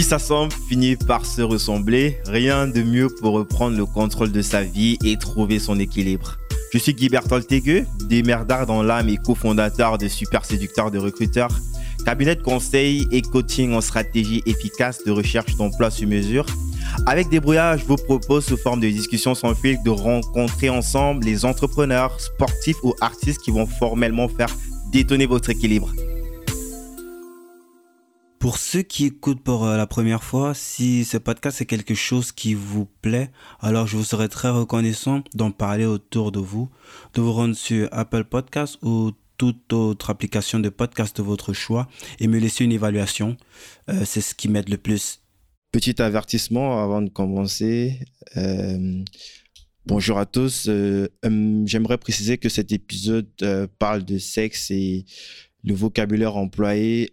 qui s'assemble finit par se ressembler. Rien de mieux pour reprendre le contrôle de sa vie et trouver son équilibre. Je suis Guy Berthold démerdard dans l'âme et cofondateur de Super Séducteur de Recruteurs, cabinet de conseil et coaching en stratégie efficace de recherche d'emploi sur mesure. Avec Débrouillard, je vous propose sous forme de discussion sans fil de rencontrer ensemble les entrepreneurs, sportifs ou artistes qui vont formellement faire détonner votre équilibre. Pour ceux qui écoutent pour euh, la première fois, si ce podcast est quelque chose qui vous plaît, alors je vous serais très reconnaissant d'en parler autour de vous, de vous rendre sur Apple Podcast ou toute autre application de podcast de votre choix et me laisser une évaluation. Euh, c'est ce qui m'aide le plus. Petit avertissement avant de commencer. Euh, bonjour à tous. J'aimerais préciser que cet épisode parle de sexe et le vocabulaire employé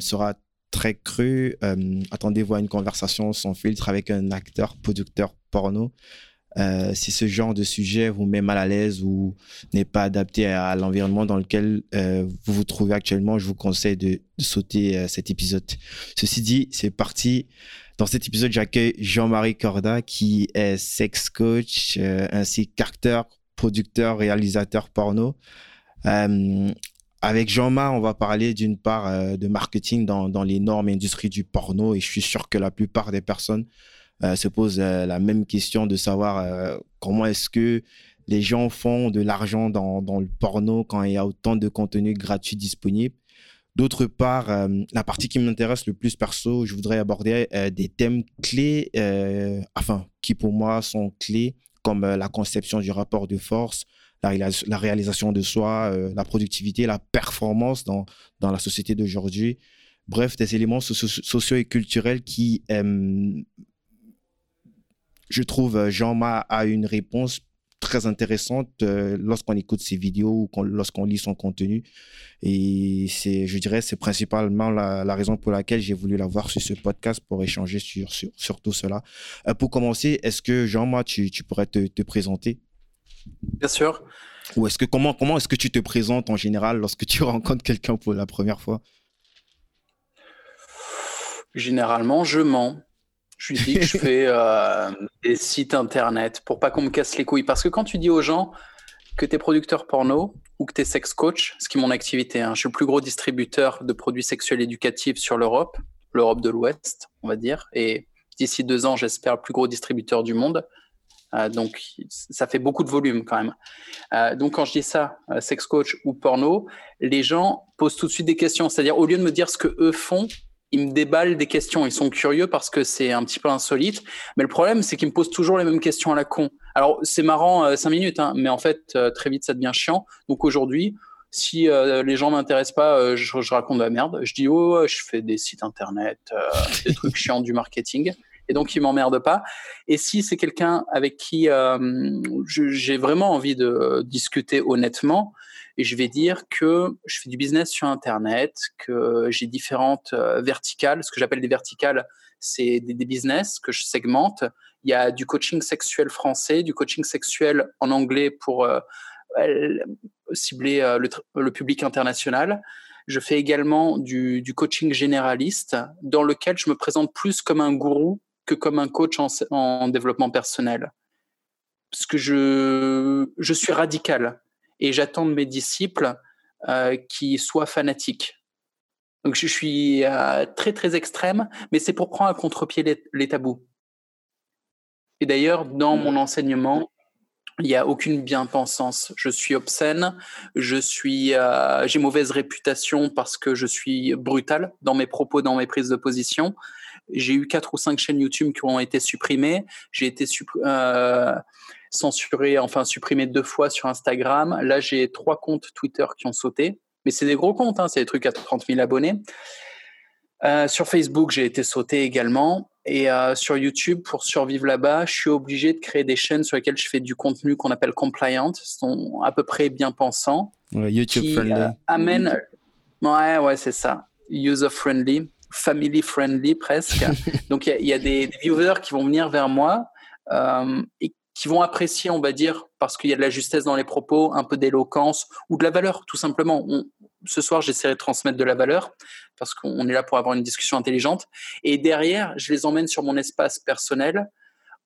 sera très cru. Euh, attendez-vous à une conversation sans filtre avec un acteur, producteur porno. Euh, si ce genre de sujet vous met mal à l'aise ou n'est pas adapté à, l'environnement dans lequel euh, vous vous trouvez actuellement, je vous conseille de, sauter cet épisode. Ceci dit, c'est parti. Dans cet épisode, j'accueille Jean-Marie Corda, qui est sex coach, ainsi qu'acteur, producteur, réalisateur porno. Avec Jean-Marc, on va parler d'une part euh, de marketing dans, dans l'énorme industrie du porno et je suis sûr que la plupart des personnes euh, se posent euh, la même question de savoir comment est-ce que les gens font de l'argent dans, dans, le porno quand il y a autant de contenu gratuit disponible. D'autre part, la partie qui m'intéresse le plus perso, je voudrais aborder des thèmes clés, enfin, qui pour moi sont clés, comme la conception du rapport de force, la, réalisation de soi, euh, la productivité, la performance dans, dans la société d'aujourd'hui. Bref, des éléments sociaux et culturels qui, euh, je trouve, euh, Jean-Ma a une réponse très intéressante lorsqu'on écoute ses vidéos ou lorsqu'on lit son contenu. Et c'est, je dirais, c'est principalement la, raison pour laquelle j'ai voulu l'avoir sur ce podcast pour échanger sur, sur, tout cela. pour commencer, est-ce que Jean-Ma, tu, tu pourrais te présenter? Bien sûr. Ou est-ce que comment comment est-ce que tu te présentes en général lorsque tu rencontres quelqu'un pour la première fois? Généralement, je mens. Je lui dis que je fais euh, des sites internet pour pas qu'on me casse les couilles. Parce que quand tu dis aux gens que tu es producteur porno ou que tu es sex coach, ce qui est mon activité, hein, je suis le plus gros distributeur de produits sexuels éducatifs sur l'Europe, l'Europe de l'Ouest, on va dire. Et d'ici deux ans, j'espère le plus gros distributeur du monde. Euh, donc, ça fait beaucoup de volume quand même. Euh, donc, quand je dis ça, euh, sex coach ou porno, les gens posent tout de suite des questions. C'est-à-dire, au lieu de me dire ce que eux font, ils me déballent des questions. Ils sont curieux parce que c'est un petit peu insolite. Mais le problème, c'est qu'ils me posent toujours les mêmes questions à la con. Alors, c'est marrant cinq minutes, hein, mais en fait, très vite, ça devient chiant. Donc, aujourd'hui, si les gens m'intéressent pas, je, je, raconte de la merde. Je dis, oh, je fais des sites internet, des trucs chiants du marketing et donc il m'emmerde pas. Et si c'est quelqu'un avec qui euh, j'ai vraiment envie de discuter honnêtement, et je vais dire que je fais du business sur Internet, que j'ai différentes euh, verticales. Ce que j'appelle des verticales, c'est des, business que je segmente. Il y a du coaching sexuel français, du coaching sexuel en anglais pour euh, cibler le, public international. Je fais également du, coaching généraliste dans lequel je me présente plus comme un gourou que comme un coach en, développement personnel. Parce que je, je suis radical et j'attends de mes disciples euh, qu'ils soient fanatiques. Donc je suis euh, très très extrême, mais c'est pour prendre à contre-pied les, tabous. Et d'ailleurs, dans mon enseignement, il n'y a aucune bien-pensance. Je suis obscène, je euh, j'ai mauvaise réputation parce que je suis brutal dans mes propos, dans mes prises de position. J'ai eu quatre ou cinq chaînes YouTube qui ont été supprimées. J'ai été euh, censuré, enfin supprimé deux fois sur Instagram. Là, j'ai trois comptes Twitter qui ont sauté. Mais c'est des gros comptes, hein, c'est des trucs à 30 000 abonnés. Euh, sur Facebook, j'ai été sauté également. Et euh, sur YouTube, pour survivre là-bas, je suis obligé de créer des chaînes sur lesquelles je fais du contenu qu'on appelle compliant, sont à peu près bien pensants. YouTube qui, friendly. amène... Ouais, ouais, c'est ça. User friendly family friendly presque. Donc il y, a des, viewers qui vont venir vers moi euh, et qui vont apprécier, on va dire, parce qu'il y a de la justesse dans les propos, un peu d'éloquence ou de la valeur, tout simplement. ce soir, j'essaierai de transmettre de la valeur parce qu'on est là pour avoir une discussion intelligente. Et derrière, je les emmène sur mon espace personnel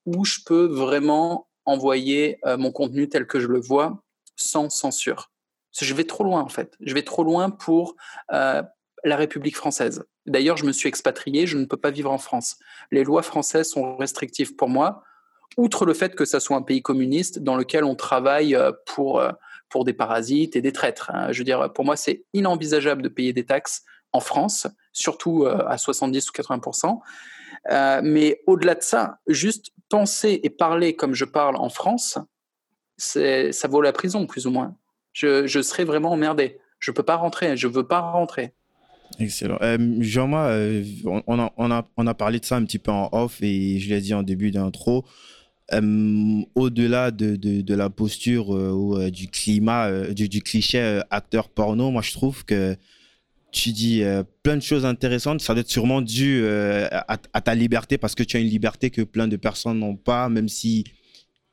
où je peux vraiment envoyer euh, mon contenu tel que je le vois sans censure. je vais trop loin en fait. Je vais trop loin pour euh, la République française. D'ailleurs, je me suis expatrié, je ne peux pas vivre en France. Les lois françaises sont restrictives pour moi, outre le fait que ça soit un pays communiste dans lequel on travaille euh, pour, pour des parasites et des traîtres. Hein. Je veux dire, pour moi, c'est inenvisageable de payer des taxes en France, surtout à 70 ou 80% euh, mais au-delà de ça, juste penser et parler comme je parle en France, ça vaut la prison, plus ou moins. Je, je serais vraiment emmerdé. Je ne peux pas rentrer, je ne veux pas rentrer. Excellent. Euh, Jean-Marc, euh, on, a, on, a, on, a, parlé de ça un petit peu en off et je l'ai dit en début d'intro. Euh, au-delà de, de, la posture ou du climat, du, cliché acteur porno, moi je trouve que tu dis euh, plein de choses intéressantes. Ça doit être sûrement dû euh, à, ta liberté parce que tu as une liberté que plein de personnes n'ont pas, même si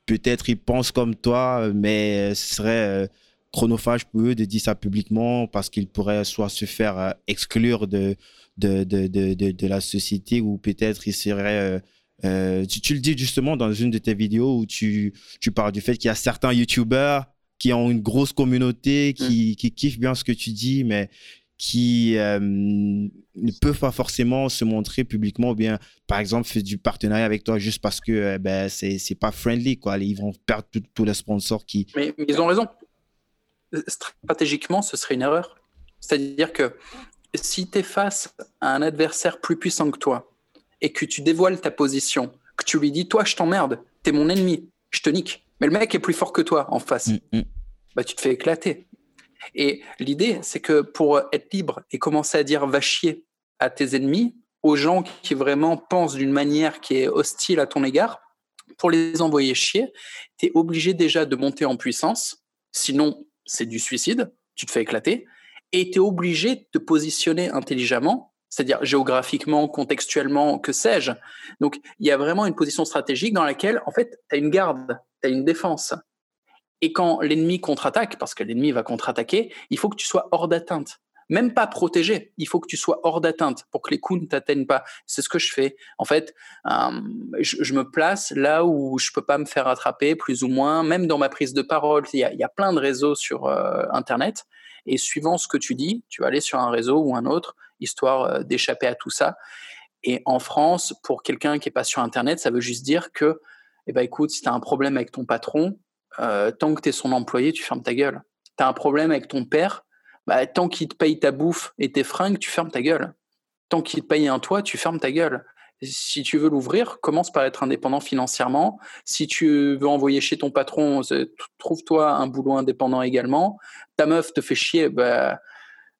peut-être ils pensent comme toi, mais ce serait euh, chronophage pour eux de dire ça publiquement parce qu'ils pourraient soit se faire exclure de, de, de, de, de la société ou peut-être ils seraient. Tu, tu, le dis justement dans une de tes vidéos où tu, tu parles du fait qu'il y a certains YouTubers qui ont une grosse communauté, qui, mmh. qui kiffent bien ce que tu dis, mais qui euh, ne peuvent pas forcément se montrer publiquement ou bien, par exemple, faire du partenariat avec toi juste parce que euh, ben, c'est, c'est pas friendly. Quoi. Ils vont perdre tous les sponsors qui. Mais, ils ont raison. Stratégiquement, ce serait une erreur. C'est-à-dire que si tu es face à un adversaire plus puissant que toi et que tu dévoiles ta position, que tu lui dis Toi, je t'emmerde, t'es mon ennemi, je te nique. Mais le mec est plus fort que toi en face. Mm, mm. Bah, tu te fais éclater. Et l'idée, c'est que pour être libre et commencer à dire va chier à tes ennemis, aux gens qui vraiment pensent d'une manière qui est hostile à ton égard, pour les envoyer chier, tu es obligé déjà de monter en puissance, sinon c'est du suicide, tu te fais éclater, et tu es obligé de te positionner intelligemment, c'est-à-dire géographiquement, contextuellement, que sais-je. Donc il y a vraiment une position stratégique dans laquelle, en fait, tu as une garde, tu as une défense. Et quand l'ennemi contre-attaque, parce que l'ennemi va contre-attaquer, il faut que tu sois hors d'atteinte. Même pas protégé, il faut que tu sois hors d'atteinte pour que les coups ne t'atteignent pas. C'est ce que je fais. En fait, euh, je, me place là où je peux pas me faire attraper, plus ou moins. Même dans ma prise de parole, il y a, plein de réseaux sur euh, Internet. Et suivant ce que tu dis, tu vas aller sur un réseau ou un autre, histoire euh, d'échapper à tout ça. Et en France, pour quelqu'un qui est pas sur Internet, ça veut juste dire que, eh ben, écoute, si tu as un problème avec ton patron, tant que tu es son employé, tu fermes ta gueule. Tu as un problème avec ton père, bah, tant qu'il te paye ta bouffe et tes fringues, tu fermes ta gueule. Tant qu'il te paye un toit, tu fermes ta gueule. Si tu veux l'ouvrir, commence par être indépendant financièrement. Si tu veux envoyer chez ton patron, trouve-toi un boulot indépendant également. Ta meuf te fait chier, bah,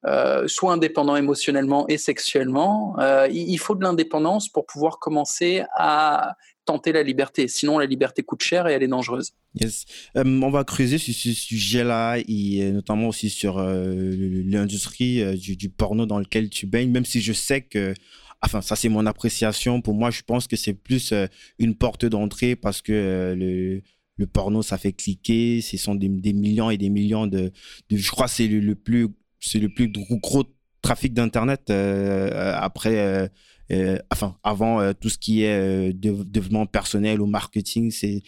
euh, sois indépendant émotionnellement et sexuellement. Euh, il faut de l'indépendance pour pouvoir commencer à tenter la liberté. Sinon, la liberté coûte cher et elle est dangereuse. Yes. Euh, on va creuser sur ce sujet-là et notamment aussi sur l'industrie du, porno dans lequel tu baignes, même si je sais que, enfin, ça c'est mon appréciation. Pour moi, je pense que c'est plus une porte d'entrée parce que le, le porno, ça fait cliquer. Ce sont des, millions et des millions de, je crois, c'est le, plus c'est le plus gros trafic d'Internet euh, euh, après, euh, enfin, avant tout ce qui est développement personnel ou marketing. C'est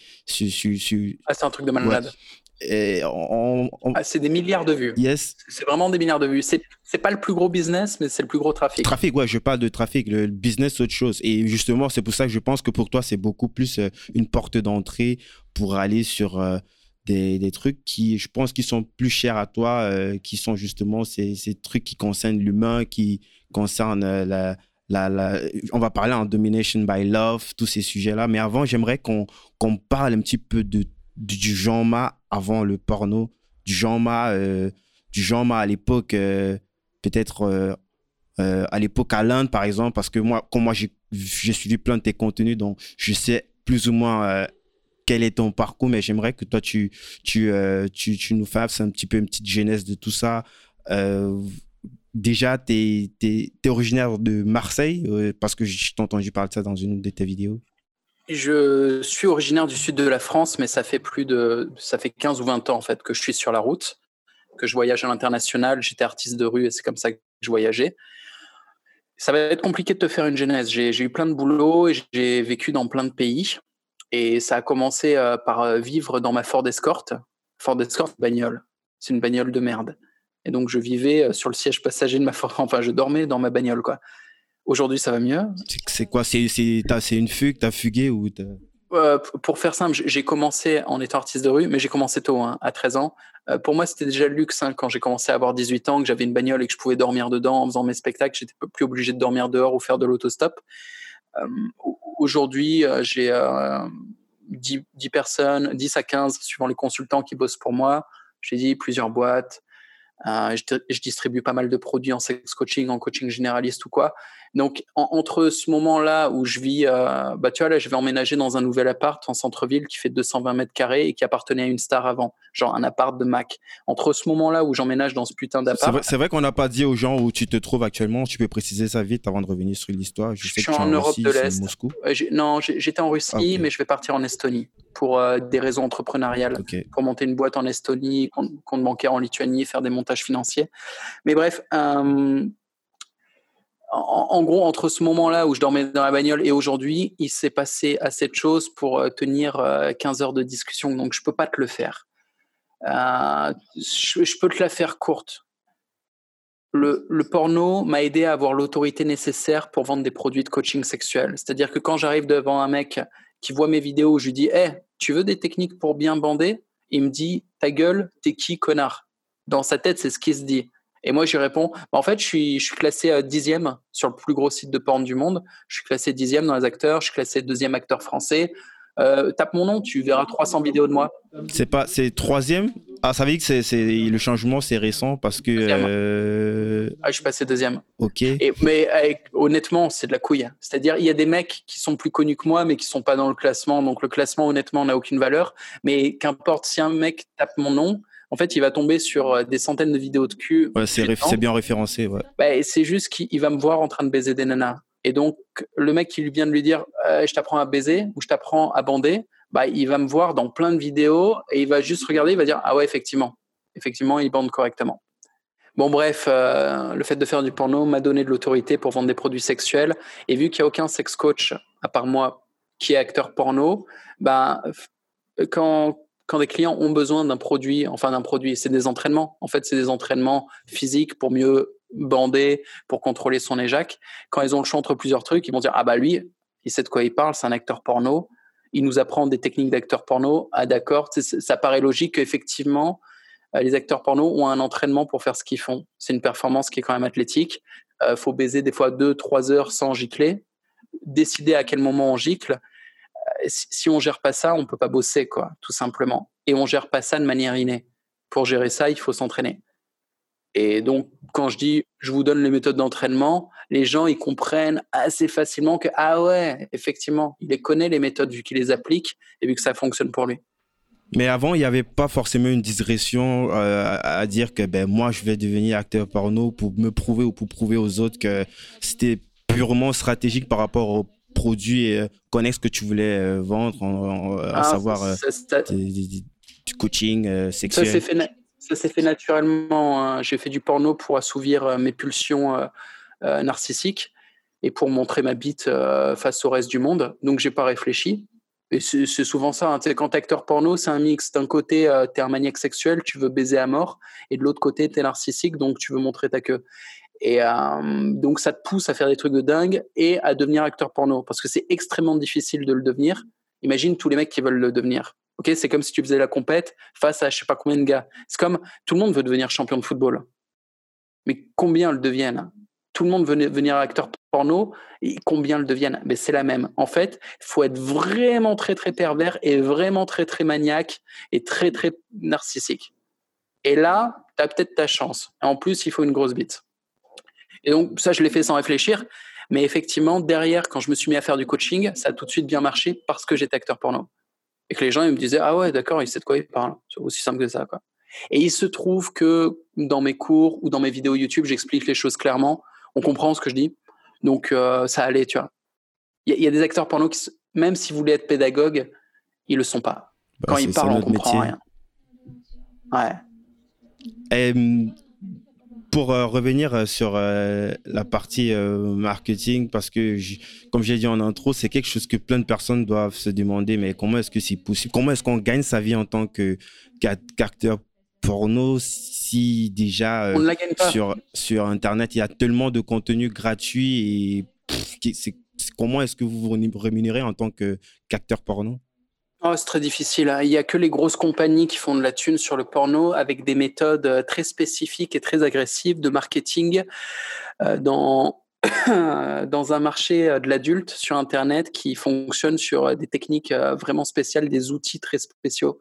ah, un truc de malade. Ah, c'est des milliards de vues. Yes. C'est vraiment des milliards de vues. C'est c'est pas le plus gros business, mais c'est le plus gros trafic. Trafic, ouais, je parle de trafic. Le business, c'est autre chose. Et justement, c'est pour ça que je pense que pour toi, c'est beaucoup plus une porte d'entrée pour aller sur des, trucs qui, je pense, qui sont plus chers à toi, euh, qui sont justement ces, ces, trucs qui concernent l'humain, qui concernent euh, la, la, On va parler en domination by love, tous ces sujets-là. Mais avant, j'aimerais qu'on qu'on parle un petit peu de, du genre avant le porno, du genre euh, du genre à l'époque, peut-être à l'époque à l'Inde, par exemple, parce que moi, comme moi, j'ai suivi plein de tes contenus, donc je sais plus ou moins quel est ton parcours, mais j'aimerais que toi, tu, euh, tu, tu, nous fasses un petit peu une petite genèse de tout ça. Euh, déjà, tu es, originaire de Marseille, euh, parce que je t'ai entendu parler de ça dans une de tes vidéos. Je suis originaire du sud de la France, mais ça fait plus de ça fait 15 ou 20 ans en fait que je suis sur la route. que je voyage à l'international. J'étais artiste de rue et c'est comme ça que je voyageais. Ça va être compliqué de te faire une genèse. J'ai eu plein de boulot et j'ai vécu dans plein de pays. Et ça a commencé euh, par euh, vivre dans ma Ford Escort. Ford Escort, bagnole. C'est une bagnole de merde. Et donc, je vivais euh, sur le siège passager de ma Ford. Enfin, je dormais dans ma bagnole, quoi. Aujourd'hui, ça va mieux. C'est quoi? C'est une fugue T'as fugué ou euh, pour faire simple, j'ai commencé en étant artiste de rue, mais j'ai commencé tôt, hein, à 13 ans. Euh, pour moi, c'était déjà le luxe hein, quand j'ai commencé à avoir 18 ans, que j'avais une bagnole et que je pouvais dormir dedans en faisant mes spectacles. J'étais plus obligé de dormir dehors ou faire de l'autostop. Euh, Aujourd'hui, euh, j'ai 10, 10, personnes, 10 à 15, suivant les consultants qui bossent pour moi. J'ai dit plusieurs boîtes. Je, distribue pas mal de produits en sex coaching, en coaching généraliste ou quoi. Donc, entre ce moment-là où je vis, euh, bah, tu vois, là, je vais emménager dans un nouvel appart en centre-ville qui fait 220 mètres carrés et qui appartenait à une star avant, genre un appart de Mac. Entre ce moment-là où j'emménage dans ce putain d'appart. C'est vrai, qu'on n'a pas dit aux gens où tu te trouves actuellement. Tu peux préciser ça vite avant de revenir sur l'histoire. Je, suis en, Europe de l'Est. Moscou. non, j'étais en Russie, ah, mais je vais partir en Estonie pour euh, des raisons entrepreneuriales, pour monter une boîte en Estonie, compte, compte, bancaire en Lituanie, faire des montages financiers. Mais bref. Euh, en, gros, entre ce moment-là où je dormais dans la bagnole et aujourd'hui, il s'est passé assez de choses pour euh, tenir 15 euh, heures de discussion. Donc, je peux pas te le faire. Euh, je, peux te la faire courte. Le, le porno m'a aidé à avoir l'autorité nécessaire pour vendre des produits de coaching sexuel. C'est-à-dire que quand j'arrive devant un mec qui voit mes vidéos, je lui dis Hé, tu veux des techniques pour bien bander? Il me dit Ta gueule, t'es qui, connard? Dans sa tête, c'est ce qu'il se dit. Et moi, je lui réponds, bah, en fait, je suis, je suis classé euh, dixième sur le plus gros site de porn du monde. Je suis classé dixième dans les acteurs. Je suis classé deuxième acteur français. Euh, tape mon nom, tu verras 300 vidéos de moi. C'est pas, c'est troisième? Ah, ça veut dire que c'est, c'est le changement, c'est récent parce que. Euh... Ah, je suis passé deuxième. Ok. Et, mais honnêtement, c'est de la couille. C'est-à-dire, il y a des mecs qui sont plus connus que moi, mais qui sont pas dans le classement. Donc le classement, honnêtement, n'a aucune valeur. Mais qu'importe, si un mec tape mon nom, en fait, il va tomber sur euh, des centaines de vidéos de cul. Ouais, c'est, bien référencé. Ouais. Bah, c'est juste qu'il va me voir en train de baiser des nanas. Et donc, le mec qui lui vient de lui dire euh, Je t'apprends à baiser ou je t'apprends à bander, bah, il va me voir dans plein de vidéos et il va juste regarder, il va dire Ah ouais, effectivement. Effectivement, il bande correctement. Bon, bref, euh, le fait de faire du porno m'a donné de l'autorité pour vendre des produits sexuels. Et vu qu'il n'y a aucun sex coach, à part moi, qui est acteur porno, bah, quand, quand des clients ont besoin d'un produit, enfin d'un produit, c'est des entraînements. En fait, c'est des entraînements physiques pour mieux bander, pour contrôler son éjac. Quand ils ont le choix entre plusieurs trucs, ils vont dire ah bah lui, il sait de quoi il parle, c'est un acteur porno. Il nous apprend des techniques d'acteur porno. Ah d'accord, ça paraît logique qu'effectivement euh, les acteurs porno ont un entraînement pour faire ce qu'ils font. C'est une performance qui est quand même athlétique. Euh, faut baiser des fois deux, trois heures sans gicler, décider à quel moment on gicle si on gère pas ça, on peut pas bosser, quoi, tout simplement. Et on gère pas ça de manière innée. Pour gérer ça, il faut s'entraîner. Et donc, quand je dis je vous donne les méthodes d'entraînement, les gens ils comprennent assez facilement que ah ouais, effectivement, il les connaît les méthodes vu qu'il les applique et vu que ça fonctionne pour lui. Mais avant, il n'y avait pas forcément une digression euh, à dire que ben moi je vais devenir acteur porno pour me prouver ou pour prouver aux autres que c'était purement stratégique par rapport au produit et euh, connexes que tu voulais euh, vendre, à ah, savoir euh, du coaching sexuel Ça s'est fait, naturellement. Hein. J'ai fait du porno pour assouvir mes pulsions narcissiques et pour montrer ma bite face au reste du monde. Donc, j'ai pas réfléchi. Et c'est souvent ça. Hein. Quand acteur porno, c'est un mix. D'un côté, tu es un maniaque sexuel, tu veux baiser à mort. Et de l'autre côté, tu es narcissique, donc tu veux montrer ta queue. Et euh, donc, ça te pousse à faire des trucs de dingue et à devenir acteur porno parce que c'est extrêmement difficile de le devenir. Imagine tous les mecs qui veulent le devenir. Ok, c'est comme si tu faisais la compète face à je sais pas combien de gars. C'est comme tout le monde veut devenir champion de football, mais combien le deviennent? Tout le monde veut devenir acteur porno et combien le deviennent? Mais c'est la même. En fait, il faut être vraiment très très pervers et vraiment très très maniaque et très très narcissique. Et là, tu as peut-être ta chance. en plus, il faut une grosse bite. Et donc, ça, je l'ai fait sans réfléchir. Mais effectivement, derrière, quand je me suis mis à faire du coaching, ça a tout de suite bien marché parce que j'étais acteur porno. Et que les gens, ils me disaient, ah ouais, d'accord, il sait de quoi il parle. C'est aussi simple que ça, quoi. Et il se trouve que dans mes cours ou dans mes vidéos YouTube, j'explique les choses clairement. On comprend ce que je dis. Donc, euh, ça allait, tu vois. Il y, a des acteurs porno qui, même s'ils voulaient être pédagogues, ils le sont pas. Bah, quand ils parlent, on comprend rien. Ouais. Pour revenir sur la partie marketing, parce que, comme j'ai dit en intro, c'est quelque chose que plein de personnes doivent se demander, mais comment est-ce que c'est possible? Comment est-ce qu'on gagne sa vie en tant qu'acteur porno si déjà sur, sur Internet, il y a tellement de contenu gratuit et comment est-ce que vous vous rémunérez en tant qu'acteur porno? Oh, c'est très difficile. Hein. Il n'y a que les grosses compagnies qui font de la thune sur le porno avec des méthodes euh, très spécifiques et très agressives de marketing euh, dans, dans un marché euh, de l'adulte sur Internet qui fonctionne sur des techniques vraiment spéciales, des outils très spéciaux.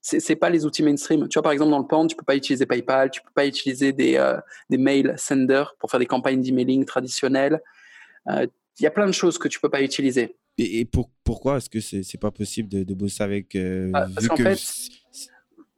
Ce n'est pas les outils mainstream. Tu vois, par exemple, dans le porn, tu ne peux pas utiliser PayPal, tu ne peux pas utiliser des, des mail senders pour faire des campagnes d'emailing traditionnelles. Il y a plein de choses que tu ne peux pas utiliser. Et, pourquoi est-ce que c'est n'est pas possible de, bosser avec euh, ah, Parce qu'en fait,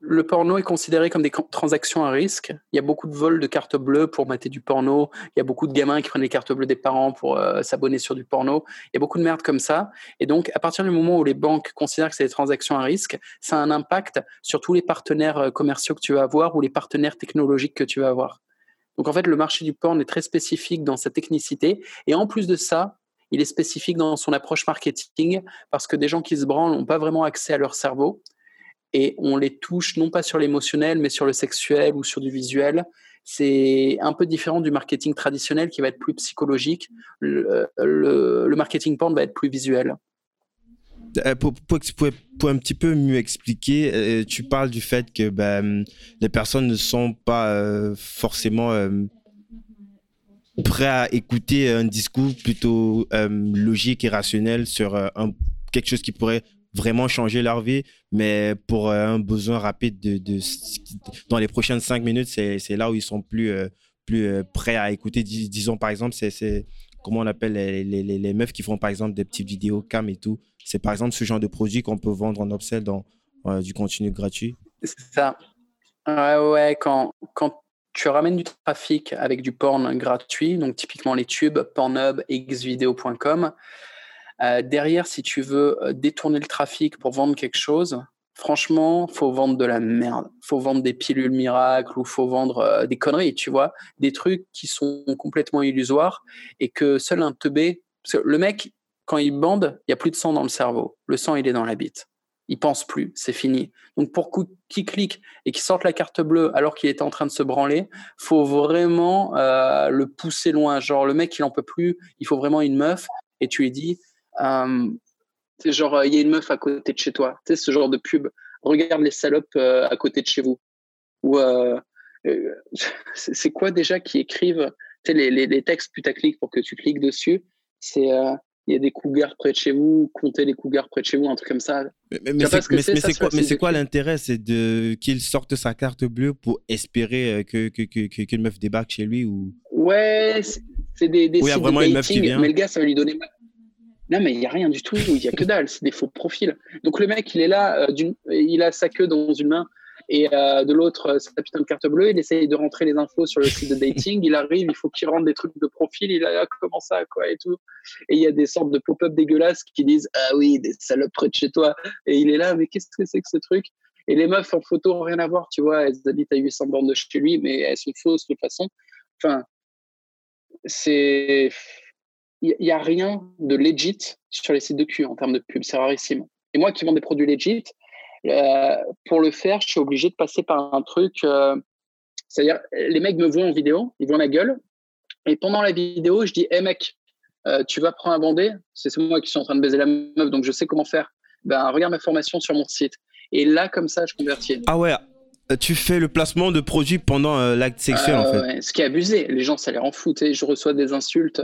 le porno est considéré comme des transactions à risque. Il y a beaucoup de vols de cartes bleues pour mater du porno. Il y a beaucoup de gamins qui prennent les cartes bleues des parents pour euh, s'abonner sur du porno. Il y a beaucoup de merde comme ça. Et donc, à partir du moment où les banques considèrent que c'est des transactions à risque, ça a un impact sur tous les partenaires euh, commerciaux que tu vas avoir ou les partenaires technologiques que tu vas avoir. Donc, en fait, le marché du porn est très spécifique dans sa technicité. Et en plus de ça, il est spécifique dans son approche marketing parce que des gens qui se branlent n'ont pas vraiment accès à leur cerveau et on les touche non pas sur l'émotionnel mais sur le sexuel ou sur du visuel. C'est un peu différent du marketing traditionnel qui va être plus psychologique. Le, marketing porn va être plus visuel. Euh, pour, un petit peu mieux expliquer, euh, tu parles du fait que ben, les personnes ne sont pas euh, forcément prêt à écouter un discours plutôt euh, logique et rationnel sur euh, quelque chose qui pourrait vraiment changer leur vie, mais pour euh, un besoin rapide de, dans les prochaines cinq minutes, c'est là où ils sont plus, plus prêts à écouter. disons par exemple, c'est comment on appelle les, les, les, meufs qui font par exemple des petites vidéos cam et tout. C'est par exemple ce genre de produit qu'on peut vendre en upsell dans du contenu gratuit. C'est ça. Ouais, ouais, quand, quand tu ramènes du trafic avec du porn gratuit, donc typiquement les tubes, Pornhub, xvideo.com. Euh, derrière, si tu veux euh, détourner le trafic pour vendre quelque chose, franchement, faut vendre de la merde. Faut vendre des pilules miracles ou faut vendre euh, des conneries, tu vois, des trucs qui sont complètement illusoires et que seul un teubé. Parce que le mec, quand il bande, il y a plus de sang dans le cerveau. Le sang, il est dans la bite il pense plus, c'est fini. Donc pour qu'il clique et qu'il sorte la carte bleue alors qu'il était en train de se branler, faut vraiment euh, le pousser loin. Genre le mec il en peut plus, il faut vraiment une meuf et tu lui dis, euh, genre il y a une meuf à côté de chez toi, tu sais ce genre de pub. Regarde les salopes euh, à côté de chez vous. Ou c'est quoi déjà qui écrivent les, les, les, textes putaclic pour que tu cliques dessus? C'est il y a des cougars près de chez vous, comptez les cougars près de chez vous, un truc comme ça. Mais, c'est quoi, l'intérêt C'est de qu'il sorte sa carte bleue pour espérer euh, que qu'une que, meuf débarque chez lui ou? Ouais, c'est des, des sites vraiment de dating, mais le gars, ça va lui donner. Non, mais il n'y a rien du tout, il n'y a que dalle, c'est des faux profils. Donc le mec, il est là, euh, il a sa queue dans une main, et euh, de l'autre, euh, sa putain de carte bleue, il essaye de rentrer les infos sur le site de dating, il arrive, il faut qu'il rentre des trucs de profil, il a comment ça, quoi, et tout. Et il y a des sortes de pop-up dégueulasses qui disent Ah oui, des salopes près de chez toi. Et il est là, mais qu'est-ce que c'est que ce truc? Et les meufs en photo ont rien à voir, tu vois, elles habitent à 800 bornes de chez lui, mais elles sont fausses de toute façon. Enfin, c'est. Il n'y a rien de legit sur les sites de cul en termes de pub, c'est rarissime. Et moi qui vends des produits legit, euh, pour le faire, je suis obligé de passer par un truc. Euh, c'est-à-dire, les mecs me voient en vidéo, ils voient ma gueule. Et pendant la vidéo, je dis Hé mec, euh, tu vas prendre un bandé. C'est moi qui suis en train de baiser la meuf, donc je sais comment faire. Ben, regarde ma formation sur mon site. Et là, comme ça, je convertis. Ah ouais, tu fais le placement de produits pendant l'acte sexuel, en fait. Ouais, ce qui est abusé. Les gens, ça les rend fous. Je reçois des insultes.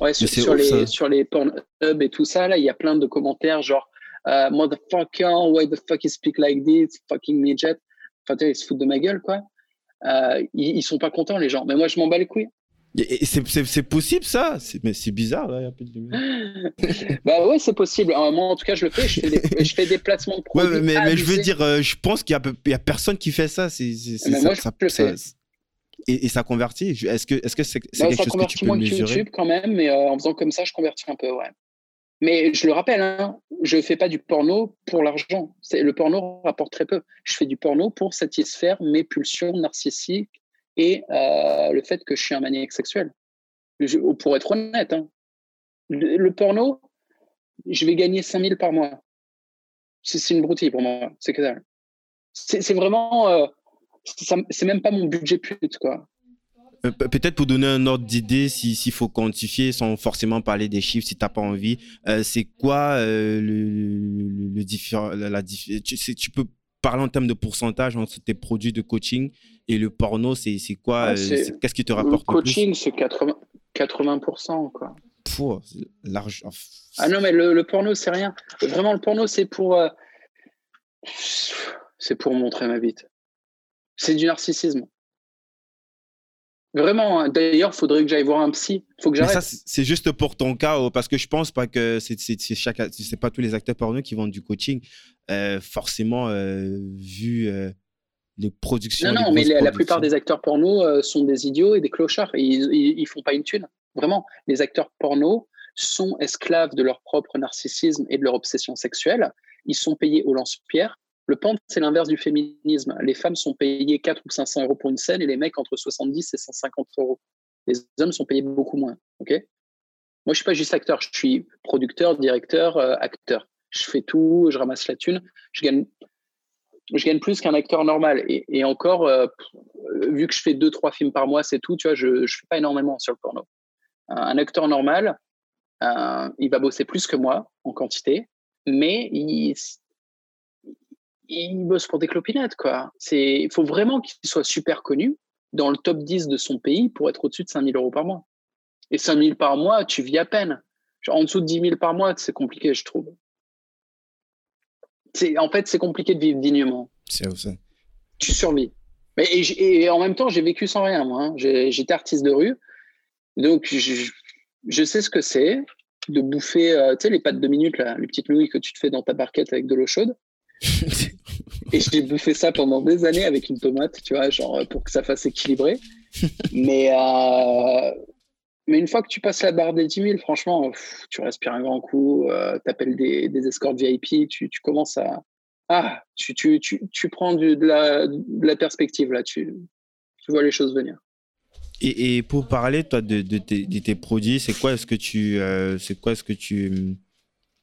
Ouais, sur, les, sur les Pornhub et tout ça, là, il y a plein de commentaires genre euh, motherfucker, why the fuck you speak like this, fucking midget. Enfin, ils se foutent de ma gueule, quoi. Euh, ils, ils, sont pas contents, les gens. Mais moi, je m'en bats les couilles. C'est possible ça? Mais c'est bizarre là, il y a plus de Bah ouais, c'est possible. moi en tout cas, je le fais. Je fais des, je fais des placements de produits. Ouais, mais, mais, je veux dire, euh, je pense qu'il y, y, a personne qui fait ça. C'est ça, et, et, ça convertit Est-ce que est-ce que c'est bah, quelque chose que tu peux mesurer Ça convertit moins que YouTube quand même, mais euh, en faisant comme ça, je convertis un peu, ouais. Mais je le rappelle, hein, je ne fais pas du porno pour l'argent. Le porno rapporte très peu. Je fais du porno pour satisfaire mes pulsions narcissiques et euh, le fait que je suis un maniaque sexuel. pour être honnête, hein. le, porno, je vais gagner 5000 par mois. C'est une broutille pour moi. C'est que. C'est vraiment. Euh, c'est même pas mon budget pute, quoi. Euh, peut-être pour donner un ordre d'idée, s'il faut quantifier sans forcément parler des chiffres, si tu n'as pas envie, euh, c'est quoi le, le, différent, la, tu, tu, peux parler en termes de pourcentage entre tes produits de coaching et le porno, c'est quoi Qu'est-ce qui te rapporte Le coaching, c'est 80%, 80%, quoi. Pouh, large. Ah non, mais le, le porno, c'est rien. Vraiment, le porno, c'est pour. c'est pour montrer ma bite. C'est du narcissisme. Vraiment, hein. d'ailleurs, il faudrait que j'aille voir un psy. Faut que j'arrête. c'est juste pour ton cas, oh, parce que je pense pas que c'est chaque, c'est pas tous les acteurs porno qui vendent du coaching. Euh, forcément, euh, vu euh, les productions. Non, non, mais la, plupart des acteurs porno sont des idiots et des clochards. Et ils, ils, font pas une thune. Vraiment, les acteurs porno sont esclaves de leur propre narcissisme et de leur obsession sexuelle. Ils sont payés au lance-pierre le pente, c'est l'inverse du féminisme. Les femmes sont payées 4 ou 500 euros pour une scène et les mecs entre 70 et 150 euros. Les hommes sont payés beaucoup moins. Ok? Moi, je ne suis pas juste acteur, je suis producteur, directeur, euh, acteur. Je fais tout, je ramasse la thune. Je gagne, je gagne plus qu'un acteur normal. Et, encore, euh, vu que je fais 2-3 films par mois, c'est tout, tu vois, je ne fais pas énormément sur le porno. Un, acteur normal, euh, il va bosser plus que moi en quantité, mais il, il bosse pour des clopinettes, quoi. Il faut vraiment qu'il soit super connu dans le top 10 de son pays pour être au-dessus de 5000 euros par mois. Et 5000 par mois, tu vis à peine. en dessous de 10 000 par mois, c'est compliqué, je trouve. En fait, c'est compliqué de vivre dignement. C'est ça. Tu survis. Mais, et, en même temps, j'ai vécu sans rien, moi. Hein. J'étais artiste de rue. Donc, je, sais ce que c'est de bouffer, euh, tu sais, les pâtes de minutes, les petites nouilles que tu te fais dans ta barquette avec de l'eau chaude. et j'ai bouffé ça pendant des années avec une tomate, tu vois, genre pour que ça fasse équilibré. mais, euh, mais une fois que tu passes la barre des 10 000, franchement, tu respires un grand coup, euh, tu appelles des, des escortes VIP, tu, tu, commences à. Ah, tu, tu, tu, tu prends du, de, la, de, la, perspective là, tu, tu vois les choses venir. Et, et pour parler toi de, de, tes, de tes produits, c'est quoi est-ce que tu, euh, c'est quoi est-ce que tu,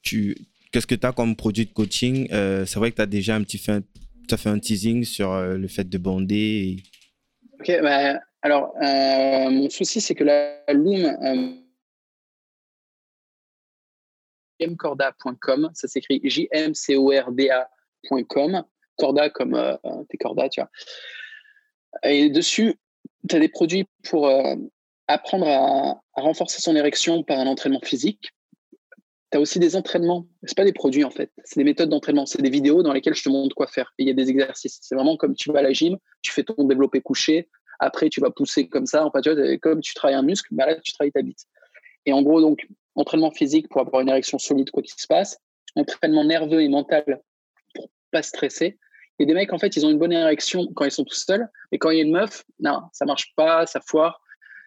tu Qu'est-ce que tu as comme produit de coaching? Euh, C'est vrai que tu as déjà un petit fait, un teasing sur euh, le fait de bander. Ok, bah, alors euh, mon souci, c'est que la Loom, jmcorda.com, ça s'écrit J-M-C-O-R-D-A.com, Corda comme tes cordas, tu vois. Et dessus, tu as des produits pour apprendre à renforcer son érection par un entraînement physique tu as aussi des entraînements. Ce pas des produits en fait, c'est des méthodes d'entraînement. C'est des vidéos dans lesquelles je te montre quoi faire. Il y a des exercices. C'est vraiment comme tu vas à la gym, tu fais ton développé couché, après tu vas pousser comme ça. Enfin, tu vois, comme tu travailles un muscle, bah là tu travailles ta bite. Et en gros, donc, entraînement physique pour avoir une érection solide, quoi qu'il se passe. Entraînement nerveux et mental pour pas stresser. Et des mecs, en fait, ils ont une bonne érection quand ils sont tout seuls. Et quand il y a une meuf, non, ça marche pas, ça foire.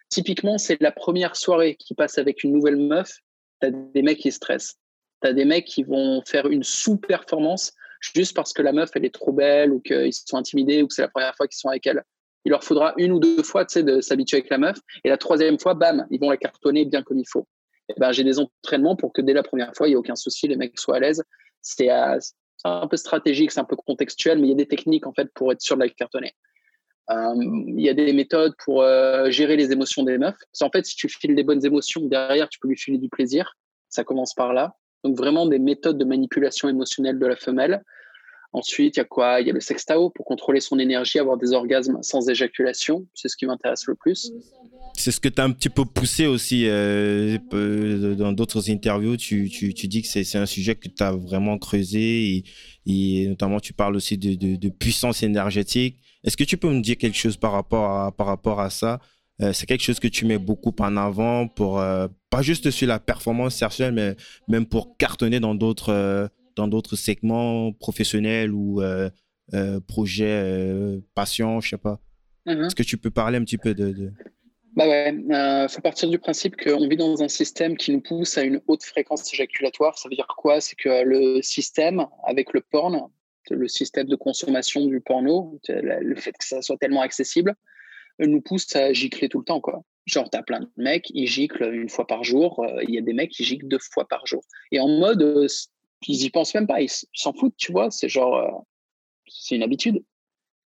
Typiquement, c'est la première soirée qui passe avec une nouvelle meuf tu as des mecs qui stressent. Tu as des mecs qui vont faire une sous-performance juste parce que la meuf, elle est trop belle ou qu'ils sont intimidés ou que c'est la première fois qu'ils sont avec elle. Il leur faudra une ou deux fois de s'habituer avec la meuf. Et la troisième fois, bam, ils vont la cartonner bien comme il faut. Et ben, j'ai des entraînements pour que dès la première fois, il n'y ait aucun souci, les mecs soient à l'aise. C'est un peu stratégique, c'est un peu contextuel, mais il y a des techniques en fait pour être sûr de la cartonner. Euh, il y a des méthodes pour euh, gérer les émotions des meufs. En fait, si tu files des bonnes émotions, derrière, tu peux lui filer du plaisir. Ça commence par là. Donc, vraiment des méthodes de manipulation émotionnelle de la femelle. Ensuite, il y a quoi? Il y a le sextao pour contrôler son énergie, avoir des orgasmes sans éjaculation. C'est ce qui m'intéresse le plus. C'est ce que tu as un petit peu poussé aussi euh, dans d'autres interviews. Tu, dis que c'est un sujet que tu as vraiment creusé et, notamment tu parles aussi de puissance énergétique. Est-ce que tu peux me dire quelque chose par rapport à, par rapport à ça? Euh, C'est quelque chose que tu mets beaucoup en avant pour, euh, pas juste sur la performance sexuelle, mais même pour cartonner dans d'autres euh, dans d'autres segments professionnels ou projets, passion, je sais pas. Mm-hmm. Est-ce que tu peux parler un petit peu de... Bah ouais, euh, faut partir du principe qu'on vit dans un système qui nous pousse à une haute fréquence éjaculatoire. Ça veut dire quoi? C'est que le système, avec le porn, le système de consommation du porno, le fait que ça soit tellement accessible, nous pousse à gicler tout le temps, quoi. Genre, t'as plein de mecs, ils giclent une fois par jour. Euh, il y a des mecs qui giclent deux fois par jour. Et en mode, euh, ils y pensent même pas, ils s'en foutent, tu vois. C'est genre, euh, c'est une habitude.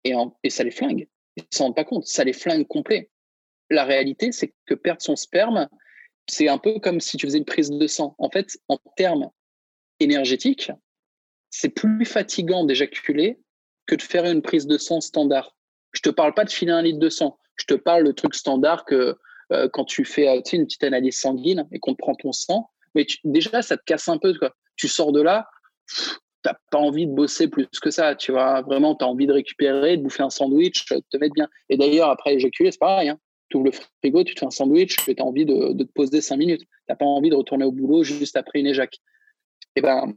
Et, et ça les flingue. Ils s'en rendent pas compte. Ça les flingue complet. La réalité, c'est que perdre son sperme, c'est un peu comme si tu faisais une prise de sang. En fait, en termes énergétiques, c'est plus fatigant d'éjaculer que de faire une prise de sang standard. Je te parle pas de filer un litre de sang. Je te parle le truc standard que euh, quand tu fais euh, une petite analyse sanguine et qu'on te prend ton sang, mais déjà, ça te casse un peu. Tu sors de là, tu n'as pas envie de bosser plus que ça. Tu vois, vraiment, tu as envie de récupérer, de bouffer un sandwich, de te mettre bien. Et d'ailleurs, après éjaculer, c'est pareil. Hein. Tu ouvres le frigo, tu te fais un sandwich, tu as envie de, te poser cinq minutes. Tu n'as pas envie de retourner au boulot juste après une éjac. Et ben,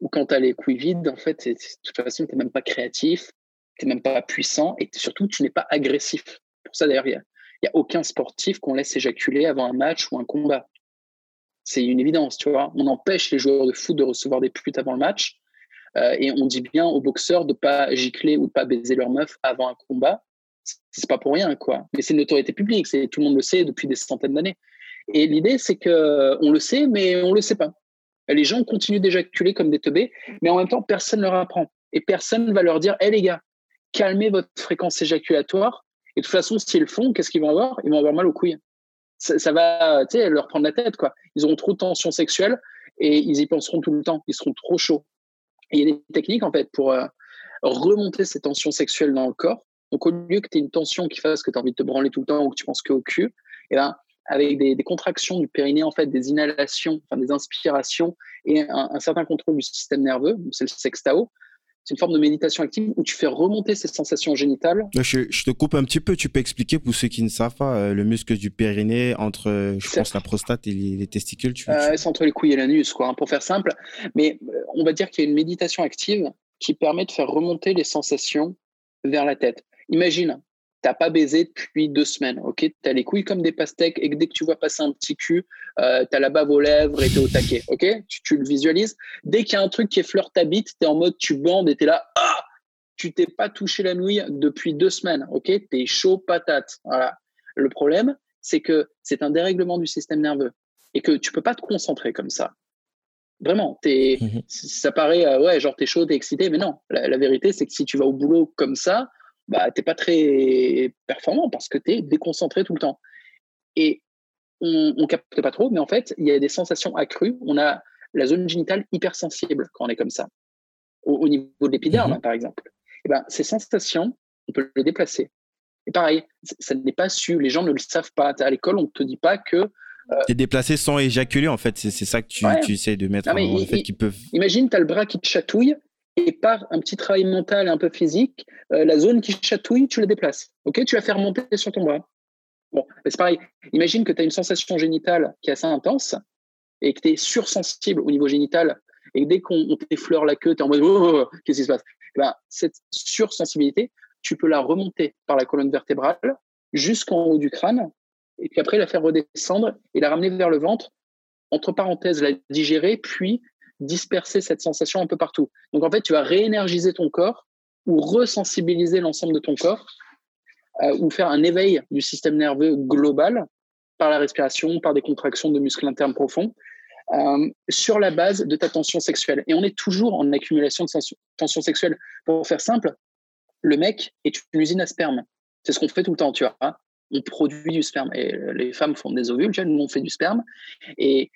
ou, quand tu as les couilles vides, en fait, de toute façon, tu n'es même pas créatif, tu n'es même pas puissant et surtout, tu n'es pas agressif. Pour ça, d'ailleurs, il n'y a, aucun sportif qu'on laisse éjaculer avant un match ou un combat. C'est une évidence, tu vois. On empêche les joueurs de foot de recevoir des putes avant le match euh, et on dit bien aux boxeurs de ne pas gicler ou de pas baiser leur meuf avant un combat. C'est pas pour rien, quoi. Mais c'est une autorité publique, tout le monde le sait depuis des centaines d'années. Et l'idée, c'est que on le sait, mais on le sait pas. Les gens continuent d'éjaculer comme des teubés, mais en même temps, personne ne leur apprend. Et personne ne va leur dire, hé les gars, calmer votre fréquence éjaculatoire. Et de toute façon, s'ils le font, qu'est-ce qu'ils vont avoir? Ils vont avoir mal aux couilles. Ça, va leur prendre la tête. Quoi. Ils auront trop de tension sexuelle et ils y penseront tout le temps. Ils seront trop chauds. Et il y a des techniques en fait pour euh, remonter ces tensions sexuelles dans le corps. Donc au lieu que tu aies une tension qui fasse que tu as envie de te branler tout le temps ou que tu penses qu'au cul, et eh ben, avec des, contractions du périnée, en fait, des inhalations, enfin, des inspirations et un, un certain contrôle du système nerveux, c'est le sextao, c'est une forme de méditation active où tu fais remonter ces sensations génitales. Je, te coupe un petit peu. Tu peux expliquer pour ceux qui ne savent pas euh, le muscle du périnée entre, euh, je pense, la prostate et les, testicules. Euh, c'est entre les couilles et l'anus, quoi, hein, pour faire simple. Mais on va dire qu'il y a une méditation active qui permet de faire remonter les sensations vers la tête. Imagine, t'as pas baisé depuis deux semaines, ok? Tu as les couilles comme des pastèques et dès que tu vois passer un petit cul, euh, tu as la bave aux lèvres et tu es au taquet, ok? Tu, le visualises. Dès qu'il y a un truc qui effleure ta bite, tu es en mode tu bandes et tu es là, ah Tu t'es pas touché la nouille depuis deux semaines, ok? Tu es chaud patate. Voilà. Le problème, c'est que c'est un dérèglement du système nerveux et que tu peux pas te concentrer comme ça. Vraiment, es, mmh ça paraît, euh, ouais, genre t'es chaud, t'es excité, mais non. La, la vérité, c'est que si tu vas au boulot comme ça, bah, tu n'es pas très performant parce que tu es déconcentré tout le temps. Et on ne capte pas trop, mais en fait, il y a des sensations accrues. On a la zone génitale hypersensible quand on est comme ça, au, niveau de l'épiderme, mmh par exemple. Et ben, ces sensations, on peut les déplacer. Et pareil, ça n'est pas su, les gens ne le savent pas. À l'école, on ne te dit pas que. Euh, es déplacé sans éjaculer, en fait. C'est ça que tu, tu essaies de mettre en, fait qu'ils peuvent. Imagine, tu as le bras qui te chatouille et par un petit travail mental et un peu physique, euh, la zone qui chatouille, tu la déplaces. Tu la fais remonter sur ton bras. Bon, c'est pareil. Imagine que tu as une sensation génitale qui est assez intense et que tu es sursensible au niveau génital et dès qu'on t'effleure la queue, tu es en mode oh, oh, oh, qu'est-ce qui se passe? Eh ben, Cette sursensibilité, tu peux la remonter par la colonne vertébrale jusqu'en haut du crâne et puis après la faire redescendre et la ramener vers le ventre, entre parenthèses, la digérer, puis disperser cette sensation un peu partout. Donc en fait, tu vas réénergiser ton corps ou resensibiliser l'ensemble de ton corps euh, ou faire un éveil du système nerveux global par la respiration, par des contractions de muscles internes profonds, euh, sur la base de ta tension sexuelle. Et on est toujours en accumulation de tension sexuelle. Pour faire simple, le mec est une usine à sperme. C'est ce qu'on fait tout le temps, tu vois. On produit du sperme. Et les femmes font des ovules, nous on fait du sperme. Et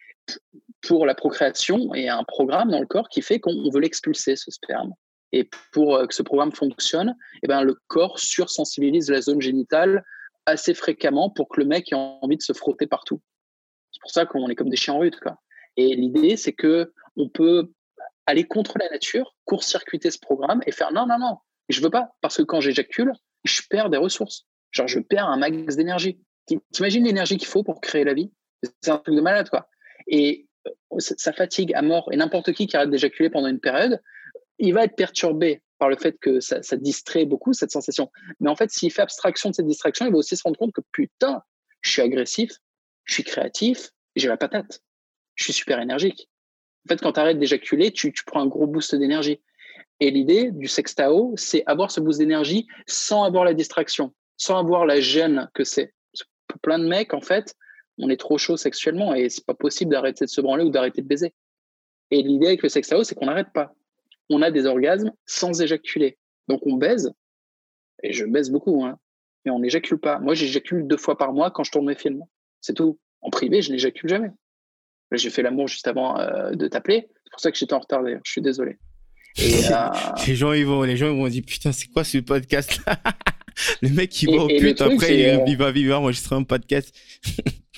pour la procréation, a un programme dans le corps qui fait qu'on veut l'expulser, ce sperme. Et pour euh, que ce programme fonctionne, eh ben, le corps sursensibilise la zone génitale assez fréquemment pour que le mec ait envie de se frotter partout. C'est pour ça qu'on est comme des chiens rudes. Quoi. Et l'idée, c'est que on peut aller contre la nature, court-circuiter ce programme et faire non, non, non, je veux pas, parce que quand j'éjacule, je perds des ressources. Genre, je perds un max d'énergie. T'imagines l'énergie qu'il faut pour créer la vie? C'est un truc de malade, quoi. Et ça fatigue à mort. Et n'importe qui qui arrête d'éjaculer pendant une période, il va être perturbé par le fait que ça, ça distrait beaucoup cette sensation. Mais en fait, s'il fait abstraction de cette distraction, il va aussi se rendre compte que putain, je suis agressif, je suis créatif, j'ai la patate, je suis super énergique. En fait, quand tu arrêtes d'éjaculer, tu, tu, prends un gros boost d'énergie. Et l'idée du sextao, c'est avoir ce boost d'énergie sans avoir la distraction, sans avoir la gêne que c'est. Plein de mecs, en fait, on est trop chaud sexuellement et c'est pas possible d'arrêter de se branler ou d'arrêter de baiser. Et l'idée avec le sextao, c'est qu'on n'arrête pas. On a des orgasmes sans éjaculer. Donc on baise, et je baise beaucoup, hein, mais on n'éjacule pas. Moi, j'éjacule deux fois par mois quand je tourne mes films. C'est tout. En privé, je n'éjacule jamais. J'ai fait l'amour juste avant euh, de t'appeler. C'est pour ça que j'étais en retard d'ailleurs. Je suis désolé. Et, euh... les gens, ils vont, les gens, ils vont dire putain, c'est quoi ce podcast là Le mec, il va au pute après, il, euh... il va vivre enregistrer un podcast.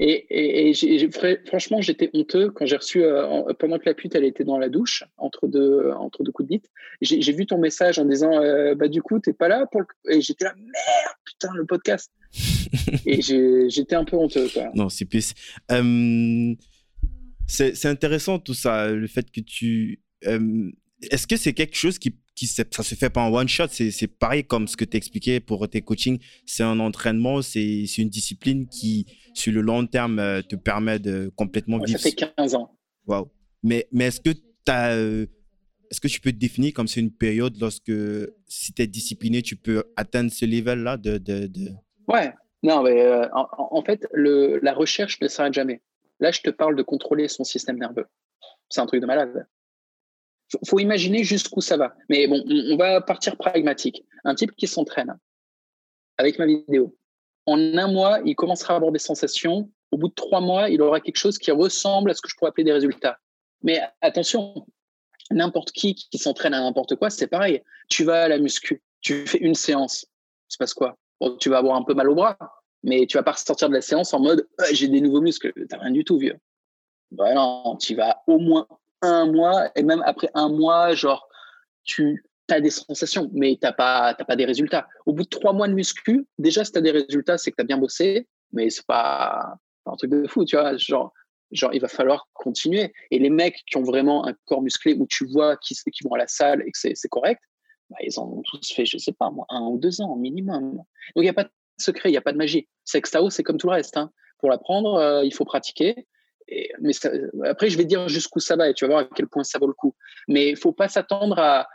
Et, et, franchement, j'étais honteux quand j'ai reçu, euh, pendant que la pute, elle était dans la douche, entre deux, entre deux coups de bite. J'ai vu ton message en disant, euh, bah du coup, t'es pas là pour le... Et j'étais là, merde, putain, le podcast. et j'étais un peu honteux. Quoi. Non, c'est plus. Euh, c'est intéressant tout ça, le fait que tu. Est-ce que c'est quelque chose qui qui ça se fait pas en one shot? C'est pareil comme ce que tu expliquais pour tes coachings. C'est un entraînement, c'est une discipline qui, sur le long terme, euh, te permet de complètement vivre. Ça fait 15 ans. Waouh. Mais, mais est-ce que as, euh, est-ce que tu peux te définir comme c'est une période lorsque, si tu es discipliné, tu peux atteindre ce level-là de, de, de, Ouais. Non, mais euh, en, fait, le, la recherche ne s'arrête jamais. Là, je te parle de contrôler son système nerveux. C'est un truc de malade faut imaginer jusqu'où ça va. Mais bon, on, va partir pragmatique. Un type qui s'entraîne avec ma vidéo. En un mois, il commencera à avoir des sensations. Au bout de trois mois, il aura quelque chose qui ressemble à ce que je pourrais appeler des résultats. Mais attention, n'importe qui qui s'entraîne à n'importe quoi, c'est pareil. Tu vas à la muscu, tu fais une séance, il se passe quoi? Tu vas avoir un peu mal au bras, mais tu vas pas sortir de la séance en mode j'ai des nouveaux muscles. T'as rien du tout, vieux. Bah non, tu vas au moins un mois, et même après un mois, genre, tu as des sensations, mais tu n'as pas, pas des résultats. Au bout de trois mois de muscu, déjà, si tu as des résultats, c'est que tu as bien bossé, mais c'est pas, pas un truc de fou, tu vois. Genre, genre, il va falloir continuer. Et les mecs qui ont vraiment un corps musclé où tu vois qu'ils vont à la salle et que c'est correct, bah, ils en ont tous fait, je sais pas, moi, un ou deux ans minimum. Donc, il n'y a pas de secret, il n'y a pas de magie. Sextao, c'est comme tout le reste. Hein. Pour l'apprendre, euh, il faut pratiquer après, je vais dire jusqu'où ça va et tu vas voir à quel point ça vaut le coup. Mais il faut pas s'attendre à,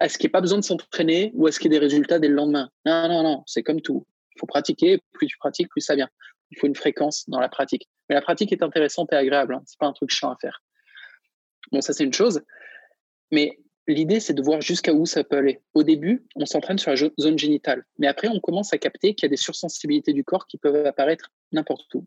à ce qu'il n'y ait pas besoin de s'entraîner ou à ce qu'il y ait des résultats dès le lendemain. Non, non, non, c'est comme tout. Il faut pratiquer. Plus tu pratiques, plus ça vient. Il faut une fréquence dans la pratique. Mais la pratique est intéressante et agréable. Hein. C'est pas un truc chiant à faire. Bon, ça c'est une chose. Mais l'idée, c'est de voir jusqu'à où ça peut aller. Au début, on s'entraîne sur la zone génitale. Mais après, on commence à capter qu'il y a des sursensibilités du corps qui peuvent apparaître n'importe où.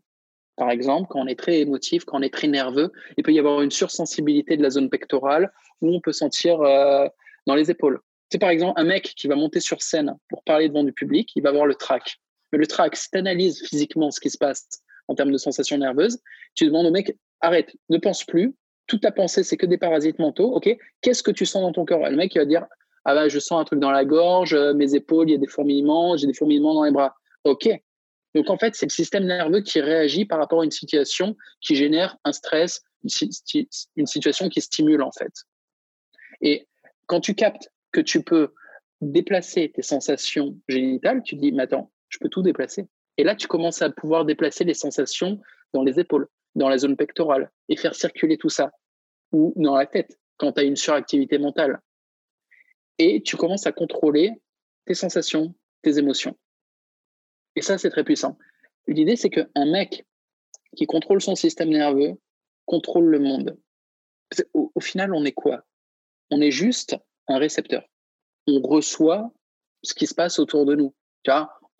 Par exemple, quand on est très émotif, quand on est très nerveux, il peut y avoir une sursensibilité de la zone pectorale où on peut sentir euh, dans les épaules. C'est par exemple un mec qui va monter sur scène pour parler devant du public, il va avoir le trac. Mais le trac, si tu analyses physiquement ce qui se passe en termes de sensations nerveuses, tu demandes au mec, arrête, ne pense plus, toute ta pensée, c'est que des parasites mentaux, ok Qu'est-ce que tu sens dans ton corps? Le mec, il va dire, ah ben, je sens un truc dans la gorge, mes épaules, il y a des fourmillements, j'ai des fourmillements dans les bras. Ok, donc en fait, c'est le système nerveux qui réagit par rapport à une situation qui génère un stress, une situation qui stimule en fait. Et quand tu captes que tu peux déplacer tes sensations génitales, tu dis, mais attends, je peux tout déplacer. Et là, tu commences à pouvoir déplacer les sensations dans les épaules, dans la zone pectorale, et faire circuler tout ça, ou dans la tête, quand tu as une suractivité mentale. Et tu commences à contrôler tes sensations, tes émotions. Et ça, c'est très puissant. L'idée, c'est qu'un mec qui contrôle son système nerveux contrôle le monde. Au, final, on est quoi? On est juste un récepteur. On reçoit ce qui se passe autour de nous.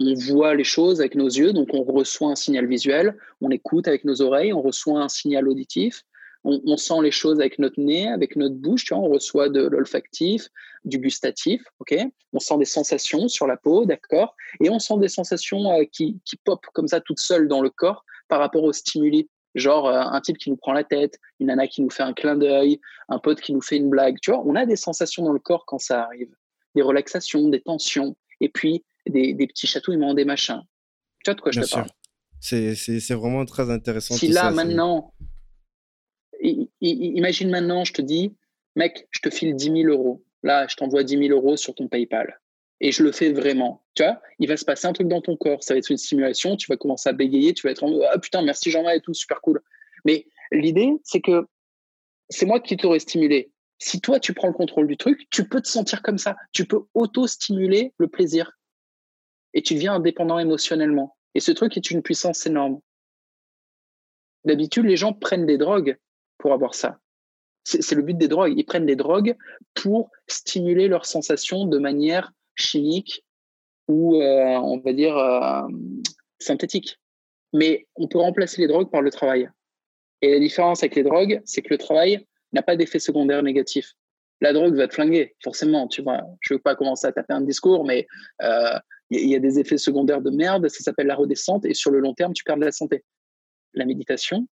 On voit les choses avec nos yeux, donc on reçoit un signal visuel, on écoute avec nos oreilles, on reçoit un signal auditif, on, sent les choses avec notre nez, avec notre bouche, tu vois, on reçoit de l'olfactif, du gustatif, ok? On sent des sensations sur la peau, d'accord? Et on sent des sensations euh, qui, qui pop comme ça toutes seules dans le corps par rapport aux stimuli. Genre euh, un type qui nous prend la tête, une nana qui nous fait un clin d'œil, un pote qui nous fait une blague. Tu vois, on a des sensations dans le corps quand ça arrive. Des relaxations, des tensions, et puis des, des petits chatouillements, des machins. Tu vois de quoi je te parle? C'est vraiment très intéressant. Si là, maintenant, imagine maintenant, je te dis, mec, je te file 10 000 euros. là, je t'envoie 10 000 euros sur ton PayPal. Et je le fais vraiment. Tu vois, il va se passer un truc dans ton corps. Ça va être une stimulation. Tu vas commencer à bégayer. Tu vas être en mode, ah putain, merci Jean-Marc et tout, super cool. Mais l'idée, c'est que c'est moi qui t'aurais stimulé. Si toi, tu prends le contrôle du truc, tu peux te sentir comme ça. Tu peux auto-stimuler le plaisir. Et tu deviens indépendant émotionnellement. Et ce truc est une puissance énorme. D'habitude, les gens prennent des drogues pour avoir ça. C'est le but des drogues. Ils prennent des drogues pour stimuler leurs sensations de manière chimique ou, euh, on va dire, euh, synthétique. Mais on peut remplacer les drogues par le travail. Et la différence avec les drogues, c'est que le travail n'a pas d'effet secondaire négatif. La drogue va te flinguer, forcément. Tu vois, je ne veux pas commencer à taper un discours, mais euh, il y, a des effets secondaires de merde. Ça s'appelle la redescente, et sur le long terme, tu perds de la santé. La méditation,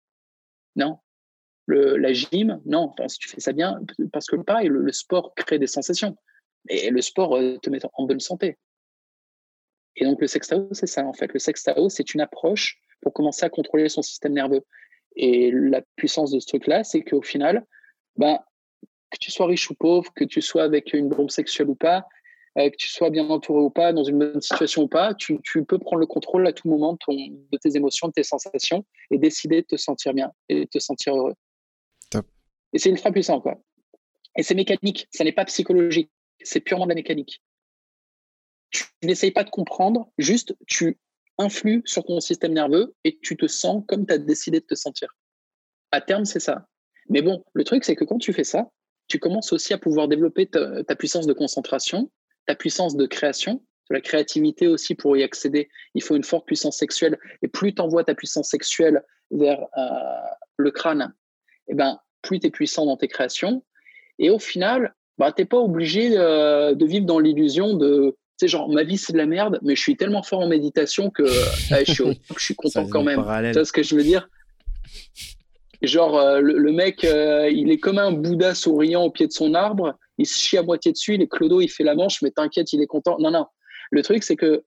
non. La gym, non. Si tu fais ça bien, parce que pareil, le, sport crée des sensations. Et le sport euh, te met en bonne santé. Et donc, le sextao, c'est ça, en fait. Le sextao, c'est une approche pour commencer à contrôler son système nerveux. Et la puissance de ce truc-là, c'est qu'au final, ben, que tu sois riche ou pauvre, que tu sois avec une bombe sexuelle ou pas, euh, que tu sois bien entouré ou pas, dans une bonne situation ou pas, tu, tu peux prendre le contrôle à tout moment de, de, tes émotions, de tes sensations et décider de te sentir bien et de te sentir heureux. Et c'est ultra puissant, quoi. Et c'est mécanique, ça n'est pas psychologique, c'est purement de la mécanique. Tu n'essayes pas de comprendre, juste tu influes sur ton système nerveux et tu te sens comme tu as décidé de te sentir. À terme, c'est ça. Mais bon, le truc, c'est que quand tu fais ça, tu commences aussi à pouvoir développer ta, puissance de concentration, ta puissance de création, de la créativité aussi pour y accéder. Il faut une forte puissance sexuelle. Et plus tu envoies ta puissance sexuelle vers euh, le crâne, eh ben, plus tu es puissant dans tes créations. Et au final, bah, tu n'es pas obligé euh, de vivre dans l'illusion de, tu sais, genre, ma vie c'est de la merde, mais je suis tellement fort en méditation que je, suis, je, suis, content quand même. Tu vois ce que je veux dire? Genre, euh, le, mec, euh, il est comme un Bouddha souriant au pied de son arbre, il se chie à moitié dessus, il est clodo, il fait la manche, mais t'inquiète, il est content. Non, non. Le truc, c'est que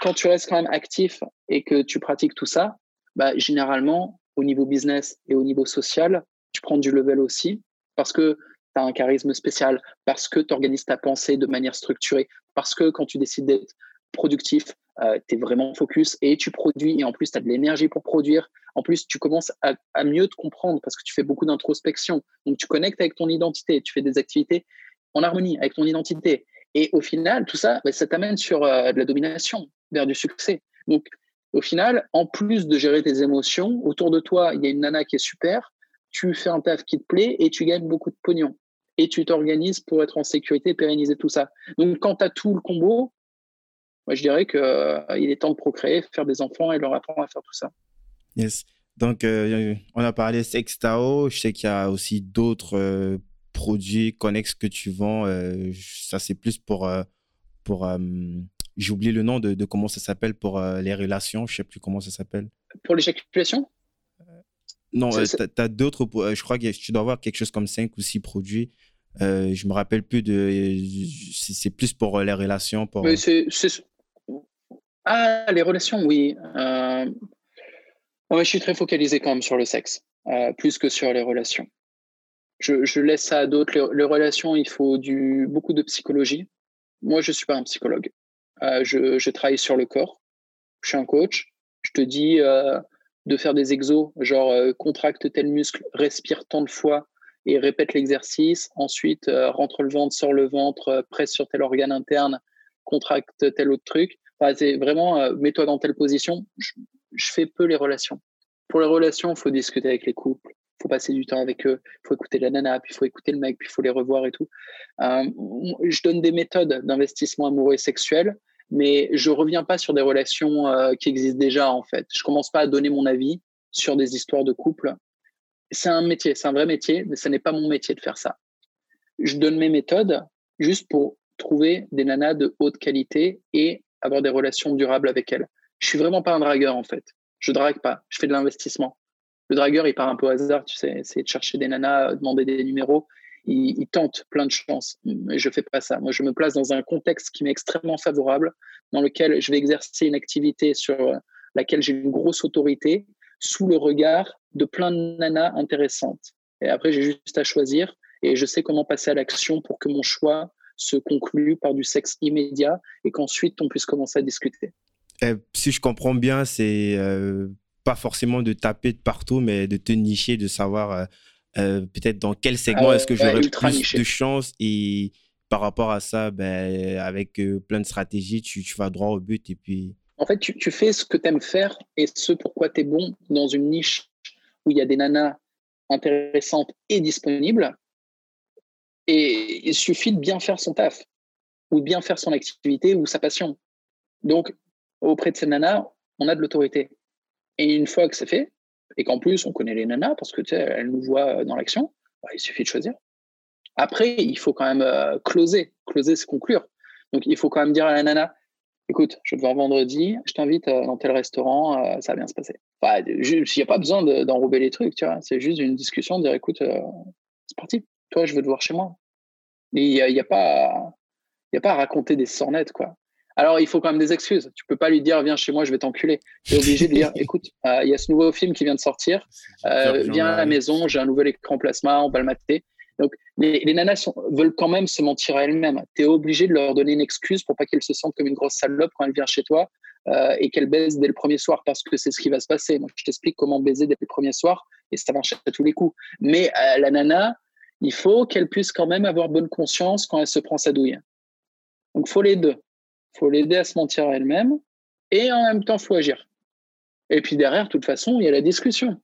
quand tu restes quand même actif et que tu pratiques tout ça, bah, généralement, au niveau business et au niveau social, tu prends du level aussi parce que tu as un charisme spécial, parce que tu organises ta pensée de manière structurée, parce que quand tu décides d'être productif, euh, tu es vraiment focus et tu produis et en plus tu as de l'énergie pour produire. En plus, tu commences à, mieux te comprendre parce que tu fais beaucoup d'introspection. Donc, tu connectes avec ton identité, tu fais des activités en harmonie avec ton identité. Et au final, tout ça, bah, ça t'amène sur euh, de la domination, vers du succès. Donc, au final, en plus de gérer tes émotions, autour de toi, il y a une nana qui est super, tu fais un taf qui te plaît et tu gagnes beaucoup de pognon. Et tu t'organises pour être en sécurité pérenniser tout ça. Donc, quand tu as tout le combo, moi, je dirais qu'il euh, est temps de procréer, faire des enfants et leur apprendre à faire tout ça. Yes. Donc, euh, on a parlé Sextao. Je sais qu'il y a aussi d'autres euh, produits connexes que tu vends. ça, c'est plus pour. pour J'ai oublié le nom de, comment ça s'appelle pour les relations. Je ne sais plus comment ça s'appelle. Pour l'éjaculation Non, tu as, d'autres. je crois que tu dois avoir quelque chose comme 5 ou 6 produits. Euh, je me rappelle plus de. C'est plus pour les relations. Pour... ah, les relations, oui. Euh, je suis très focalisé quand même sur le sexe, euh, plus que sur les relations. Je, laisse ça à d'autres. Les, relations, il faut du, beaucoup de psychologie. Moi, je ne suis pas un psychologue. Euh, je, travaille sur le corps. Je suis un coach. Je te dis de faire des exos, genre contracte tel muscle, respire tant de fois et répète l'exercice. Ensuite, rentre le ventre, sort le ventre, presse sur tel organe interne, contracte tel autre truc c'est vraiment, euh, mets-toi dans telle position. Je, fais peu les relations. Pour les relations, faut discuter avec les couples, faut passer du temps avec eux, faut écouter la nana, puis faut écouter le mec, puis il faut les revoir et tout. Euh, je donne des méthodes d'investissement amoureux et sexuel, mais je reviens pas sur des relations euh, qui existent déjà en fait. Je commence pas à donner mon avis sur des histoires de couple. C'est un métier, c'est un vrai métier, mais ce n'est pas mon métier de faire ça. Je donne mes méthodes juste pour trouver des nanas de haute qualité et avoir des relations durables avec elles. Je suis vraiment pas un dragueur en fait. Je drague pas, je fais de l'investissement. Le dragueur, il part un peu au hasard, tu sais, essayer de chercher des nanas, demander des numéros. Il, tente plein de chances, mais je fais pas ça. Moi, je me place dans un contexte qui m'est extrêmement favorable, dans lequel je vais exercer une activité sur laquelle j'ai une grosse autorité, sous le regard de plein de nanas intéressantes. Et après, j'ai juste à choisir et je sais comment passer à l'action pour que mon choix se conclue par du sexe immédiat et qu'ensuite on puisse commencer à discuter. Eh, si je comprends bien, c'est euh, pas forcément de taper de partout, mais de te nicher, de savoir euh, euh, peut-être dans quel segment est-ce que j'aurais plus de chance et par rapport à ça, ben, avec plein de stratégies, tu, tu, vas droit au but et puis. En fait, tu, tu fais ce que tu aimes faire et ce pourquoi tu es bon dans une niche où il y a des nanas intéressantes et disponibles. Et il suffit de bien faire son taf, ou de bien faire son activité ou sa passion. Donc, auprès de ces nanas, on a de l'autorité. Et une fois que c'est fait, et qu'en plus on connaît les nanas parce que tu sais, elles nous voient dans l'action, bah, il suffit de choisir. Après, il faut quand même euh, closer. Closer, c'est conclure. Donc, il faut quand même dire à la nana écoute, je te voir vendredi, je t'invite euh, dans tel restaurant, euh, ça va bien se passer. il n'y a pas besoin d'enrober les trucs, tu vois. C'est juste une discussion, dire écoute, c'est parti. Toi, je veux te voir chez moi. Il n'y a, pas, a pas à raconter des sornettes, quoi. Alors, il faut quand même des excuses. Tu peux pas lui dire, viens chez moi, je vais t'enculer. Tu es obligé de dire, écoute, euh, il y a ce nouveau film qui vient de sortir. Euh, viens à la maison, j'ai un nouvel écran plasma, on va le mater. Donc, les, nanas veulent quand même se mentir à elles-mêmes. Tu es obligé de leur donner une excuse pour pas qu'elles se sentent comme une grosse salope quand elles viennent chez toi euh, et qu'elles baisent dès le premier soir parce que c'est ce qui va se passer. Moi, je t'explique comment baiser dès le premier soir et ça marche à tous les coups. Mais la nana, il faut qu'elle puisse quand même avoir bonne conscience quand elle se prend sa douille. Donc, faut les deux. Faut l'aider à se mentir à elle-même et en même temps, faut agir. Et puis derrière, de toute façon, il y a la discussion.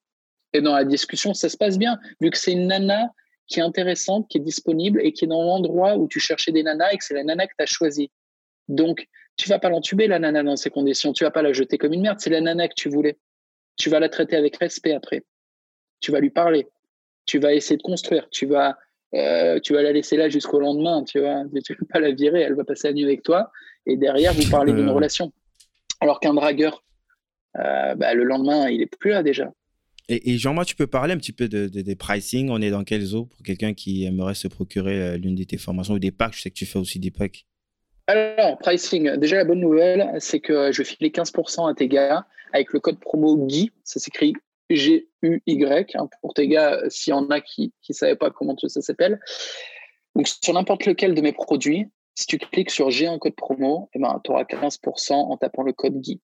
Et dans la discussion, ça se passe bien, vu que c'est une nana qui est intéressante, qui est disponible et qui est dans l'endroit où tu cherchais des nanas et que c'est la nana que tu as choisie. Donc, tu vas pas l'entuber, la nana, dans ces conditions. Tu vas pas la jeter comme une merde. C'est la nana que tu voulais. Tu vas la traiter avec respect après. Tu vas lui parler tu vas essayer de construire, tu vas, euh, tu vas la laisser là jusqu'au lendemain, tu vois, tu vas pas la virer, elle va passer la nuit avec toi, et derrière, vous parlez d'une relation. Alors qu'un dragueur, euh, bah, le lendemain, il est plus là déjà. Et, Jean-Marc, tu peux parler un petit peu de, des pricing? On est dans quelles eaux pour quelqu'un qui aimerait se procurer euh, l'une de tes formations ou des packs? Je sais que tu fais aussi des packs. Alors, pricing, déjà la bonne nouvelle, c'est que je vais filer 15% à tes gars avec le code promo GUY, ça s'écrit G-U-Y, hein, pour tes gars, s'il y en a qui ne savaient pas comment ça s'appelle. Donc, sur n'importe lequel de mes produits, si tu cliques sur J'ai un code promo, eh ben, tu auras 15% en tapant le code Guy.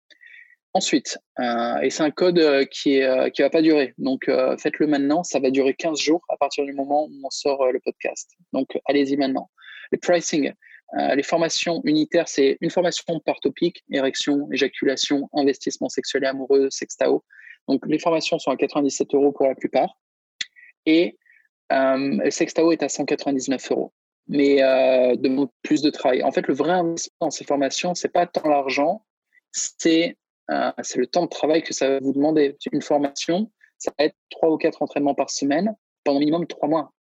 Ensuite, euh, et c'est un code euh, qui ne euh, va pas durer. Donc, faites-le maintenant. Ça va durer 15 jours à partir du moment où on sort le podcast. Donc, allez-y maintenant. Le pricing, les formations unitaires, c'est une formation par topic érection, éjaculation, investissement sexuel et amoureux, sextao. Donc, les formations sont à 97 euros pour la plupart. Et euh, Sextao est à 199 euros. Mais euh, demande plus de travail. En fait, le vrai investissement dans ces formations, c'est pas tant l'argent, c'est euh, le temps de travail que ça va vous demander. Une formation, ça va être trois ou quatre entraînements par semaine pendant minimum trois mois.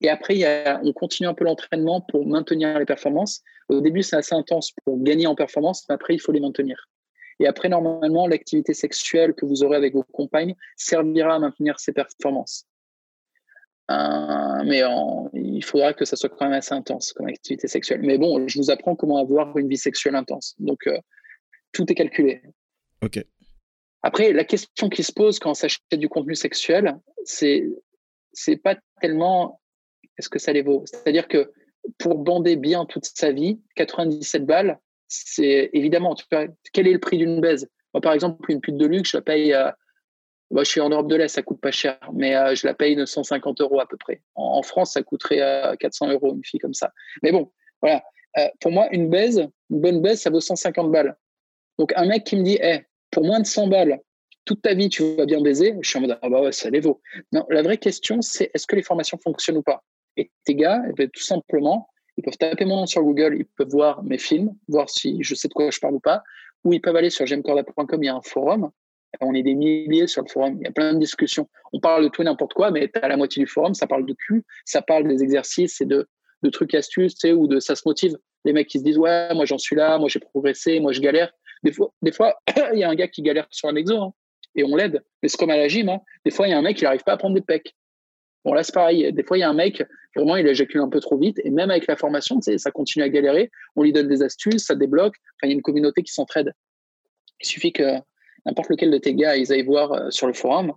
Et après, on continue un peu l'entraînement pour maintenir les performances. Au début, c'est assez intense pour gagner en performance, mais après, il faut les maintenir. Et après, normalement, l'activité sexuelle que vous aurez avec vos compagnes servira à maintenir ces performances. Euh, mais il faudra que ça soit quand même assez intense comme activité sexuelle. Mais bon, je vous apprends comment avoir une vie sexuelle intense. Donc, euh, tout est calculé. OK. Après, la question qui se pose quand on s'achète du contenu sexuel, c'est c'est pas tellement est-ce que ça les vaut. C'est-à-dire que pour bander bien toute sa vie, 97 balles, c'est évidemment, tu quel est le prix d'une baise? Moi, par exemple, une pute de luxe, je la paye. Moi, je suis en Europe de l'Est, ça coûte pas cher, mais euh, je la paye 950 euros à peu près. En, France, ça coûterait 400 euh, euros une fille comme ça. Mais bon, voilà. pour moi, une baise, une bonne baise, ça vaut 150 balles. Donc, un mec qui me dit, hey, pour moins de 100 balles, toute ta vie, tu vas bien baiser, je suis en mode, ah bah ouais, ça les vaut. Non, la vraie question, c'est est-ce que les formations fonctionnent ou pas? Et tes gars, eh ben, tout simplement, ils peuvent taper mon nom sur Google, ils peuvent voir mes films, voir si je sais de quoi je parle ou pas, ou ils peuvent aller sur gemcorda.com, il y a un forum. On est des milliers sur le forum, il y a plein de discussions. On parle de tout et n'importe quoi, mais as la moitié du forum, ça parle de cul, ça parle des exercices et de, de trucs astuces, tu sais, ou de ça se motive. Les mecs qui se disent, ouais, moi j'en suis là, moi j'ai progressé, moi je galère. Des fois, il y a un gars qui galère sur un exo, hein, et on l'aide. Mais c'est comme à la gym, hein. des fois, il y a un mec qui n'arrive pas à prendre des pecs. Bon, là, c'est pareil. Des fois, il y a un mec, vraiment, il éjacule un peu trop vite. Et même avec la formation, ça continue à galérer. On lui donne des astuces, ça débloque. Il y a une communauté qui s'entraide. Il suffit que n'importe lequel de tes gars, ils aillent voir euh, sur le forum.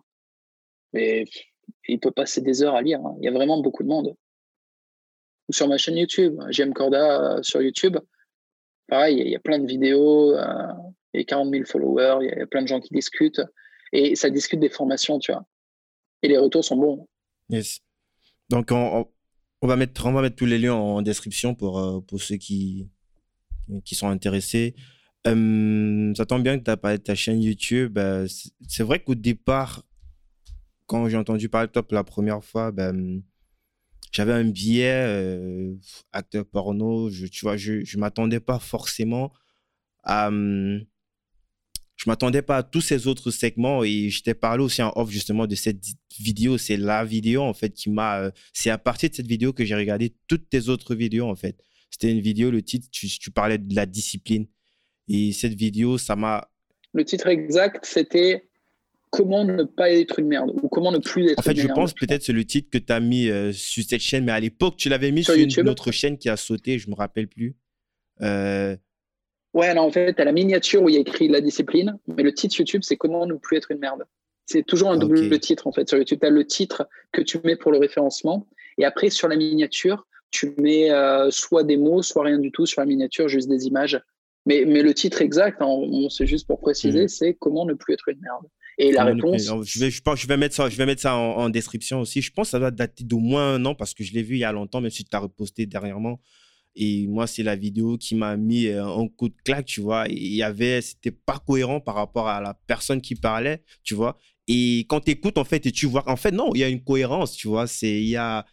Mais il peut passer des heures à lire. Hein. Il y a vraiment beaucoup de monde. ou sur ma chaîne YouTube. JM Corda sur YouTube. Pareil, il y, a plein de vidéos, il y a 40 000 followers, il y a plein de gens qui discutent. Et ça discute des formations, tu vois. Et les retours sont bons. Yes. Donc, on, va, mettre, on va mettre tous les liens en description pour, pour ceux qui, qui sont intéressés. Ça tombe bien que tu as parlé de ta chaîne YouTube. Euh, c'est vrai qu'au départ, quand j'ai entendu parler de toi pour la première fois, ben, j'avais un biais euh, acteur porno. Je, tu vois, je ne m'attendais pas forcément à. je m'attendais pas à tous ces autres segments et je t'ai parlé aussi en off justement de cette vidéo. C'est la vidéo en fait qui m'a. Euh, c'est à partir de cette vidéo que j'ai regardé toutes tes autres vidéos en fait. C'était une vidéo, le titre, tu, parlais de la discipline. Et cette vidéo, ça m'a. Le titre exact, c'était Comment ne pas être une merde ou comment ne plus être En fait, je pense peut-être c'est le titre que tu as mis euh, sur cette chaîne, mais à l'époque, tu l'avais mis sur, une autre chaîne qui a sauté, je me rappelle plus. Euh... Ouais, non, en fait, à la miniature où il y a écrit la discipline, mais le titre YouTube, c'est Comment ne plus être une merde. C'est toujours un double titre, en fait. Sur YouTube, tu as le titre que tu mets pour le référencement. Et après, sur la miniature, tu mets euh, soit des mots, soit rien du tout sur la miniature, juste des images. Mais, mais le titre exact, hein, c'est juste pour préciser, mm. c'est comment ne plus être une merde. Et la réponse. Je vais, je, pense, je vais mettre ça, je vais mettre ça en, description aussi. Je pense que ça doit dater d'au moins un an parce que je l'ai vu il y a longtemps, même si tu as reposté dernièrement. Et moi, c'est la vidéo qui m'a mis euh, un coup de claque, tu vois. Il y avait, c'était pas cohérent par rapport à la personne qui parlait, tu vois. Et quand tu écoutes, en fait, et tu vois, en fait, non, il y a une cohérence, tu vois. C'est, il y a,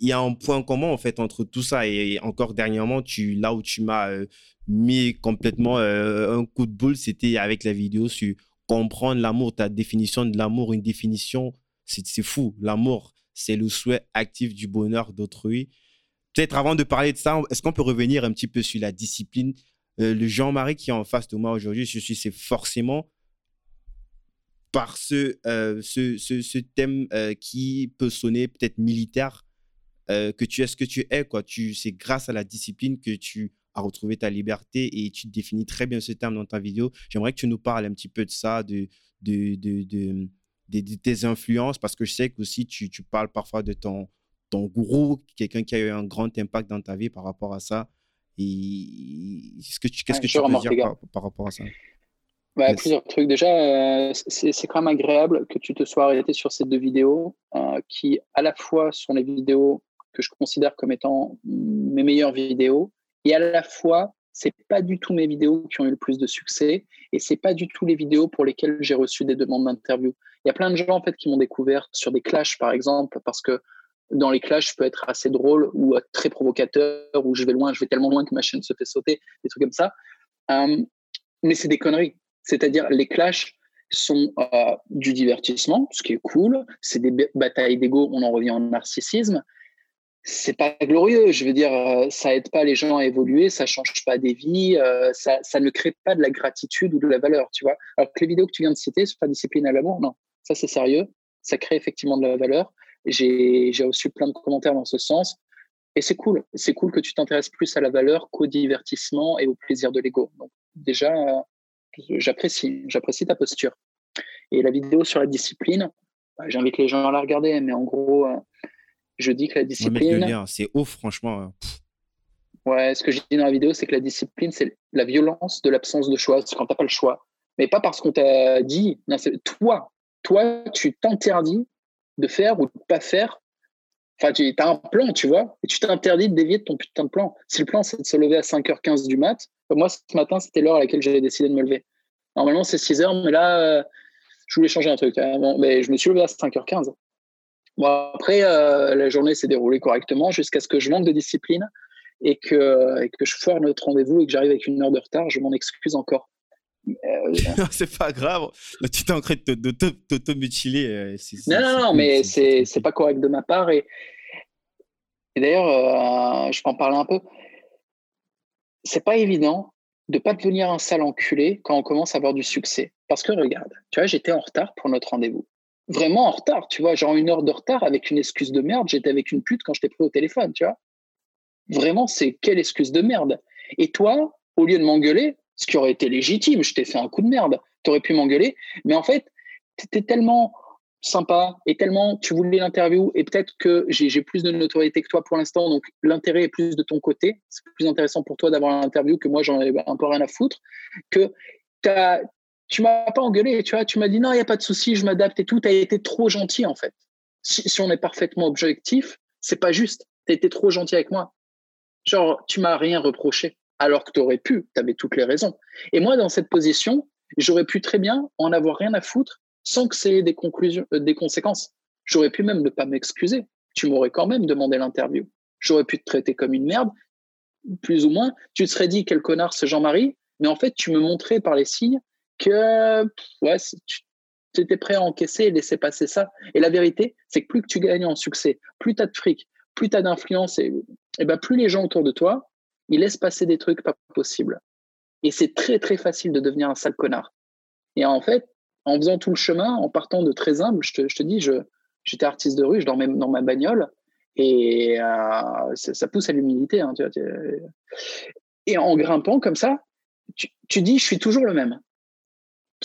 il y a un point commun en fait entre tout ça. Et encore dernièrement là où tu m'as euh, mis complètement euh, un coup de boule c'était avec la vidéo sur comprendre l'amour ta définition de l'amour une définition. C'est fou. L'amour c'est le souhait actif du bonheur d'autrui. Peut-être avant de parler de ça est-ce qu'on peut revenir un petit peu sur la discipline? Euh, le Jean-Marie qui est en face de moi aujourd'hui je suis c'est forcément par ce, thème qui peut sonner peut-être militaire euh, que tu es ce que tu es. Quoi. Tu, c'est grâce à la discipline que tu as retrouvé ta liberté et tu définis très bien ce terme dans ta vidéo. J'aimerais que tu nous parles un petit peu de ça, de, de, de, de, tes influences, parce que je sais qu'aussi tu, tu parles parfois de ton, ton gourou, quelqu'un qui a eu un grand impact dans ta vie par rapport à ça. Et ce que tu, qu'est-ce que tu peux dire par, rapport à ça? Bah, Plusieurs trucs. Déjà, euh, c'est, c'est quand même agréable que tu te sois arrêté sur ces deux vidéos euh, qui, à la fois, sont les vidéos que je considère comme étant mes meilleures vidéos. Et à la fois, c'est pas du tout mes vidéos qui ont eu le plus de succès et c'est pas du tout les vidéos pour lesquelles j'ai reçu des demandes d'interview. Il y a plein de gens en fait qui m'ont découvert sur des clashs par exemple parce que dans les clashs, je peux être assez drôle ou très provocateur ou je vais loin, je vais tellement loin que ma chaîne se fait sauter, des trucs comme ça. Euh, mais c'est des conneries. C'est-à-dire les clashs sont euh, du divertissement, ce qui est cool. C'est des batailles d'ego, on en revient au narcissisme c'est pas glorieux. Je veux dire, euh, ça aide pas les gens à évoluer, ça change pas des vies, euh, ça, ça, ne crée pas de la gratitude ou de la valeur, tu vois. Alors que les vidéos que tu viens de citer sur la discipline à l'amour, non, ça c'est sérieux, ça crée effectivement de la valeur. J'ai reçu plein de commentaires dans ce sens. Et c'est cool, c'est cool que tu t'intéresses plus à la valeur qu'au divertissement et au plaisir de l'ego. Donc déjà, euh, j'apprécie, j'apprécie ta posture. Et la vidéo sur la discipline, bah, j'invite les gens à la regarder, mais en gros, je dis que la discipline. C'est ouf, franchement. Hein. Ouais, ce que je dis dans la vidéo, c'est que la discipline, c'est la violence de l'absence de choix. C'est quand tu n'as pas le choix. Mais pas parce qu'on t'a dit. Non, c'est toi. Toi, tu t'interdis de faire ou de pas faire. Enfin, tu as un plan, tu vois, et tu t'interdis de dévier de ton putain de plan. Si le plan, c'est de se lever à 5h15 du mat, moi, ce matin, c'était l'heure à laquelle j'ai décidé de me lever. Normalement, c'est 6h, mais là, euh, je voulais changer un truc. Hein. mais je me suis levé à 5h15. Bon, après, euh, la journée s'est déroulée correctement jusqu'à ce que je manque de discipline et que, et que je foire notre rendez-vous et que j'arrive avec une heure de retard. Je m'en excuse encore. Euh, c'est pas grave. Tu t'es en train de t'auto-mutiler. Euh, non, non, non, mais c'est pas correct de ma part. Et, et d'ailleurs, je peux en parler un peu. C'est pas évident de pas devenir un sale enculé quand on commence à avoir du succès. Parce que regarde, tu vois, j'étais en retard pour notre rendez-vous vraiment en retard, tu vois, genre une heure de retard avec une excuse de merde. J'étais avec une pute quand je t'ai pris au téléphone, tu vois. Vraiment, c'est quelle excuse de merde. Et toi, au lieu de m'engueuler, ce qui aurait été légitime, je t'ai fait un coup de merde, tu aurais pu m'engueuler, mais en fait, tu étais tellement sympa et tellement tu voulais l'interview et peut-être que j'ai plus de notoriété que toi pour l'instant, donc l'intérêt est plus de ton côté. C'est plus intéressant pour toi d'avoir l'interview que moi j'en ai un peu rien à foutre. Que as, tu m'as pas engueulé, tu vois, tu m'as dit non, il n'y a pas de souci, je m'adapte et tout. Tu as été trop gentil en fait. Si, on est parfaitement objectif, c'est pas juste. Tu as été trop gentil avec moi. Genre, tu m'as rien reproché alors que tu aurais pu, tu avais toutes les raisons. Et moi, dans cette position, j'aurais pu très bien en avoir rien à foutre sans que ça ait des, conclusions, euh, des conséquences. J'aurais pu même ne pas m'excuser. Tu m'aurais quand même demandé l'interview. J'aurais pu te traiter comme une merde, plus ou moins. Tu te serais dit quel connard ce Jean-Marie, mais en fait, tu me montrais par les signes que ouais, tu étais prêt à encaisser et laisser passer ça. Et la vérité, c'est que plus que tu gagnes en succès, plus tu as de fric, plus tu as d'influence, et, ben plus les gens autour de toi, ils laissent passer des trucs pas possibles. Et c'est très, très facile de devenir un sale connard. Et en fait, en faisant tout le chemin, en partant de très humble, je te, je te dis, je, j'étais artiste de rue, je dormais dans ma bagnole, et euh, ça, pousse à l'humilité. Hein, et en grimpant comme ça, tu, tu, dis, je suis toujours le même.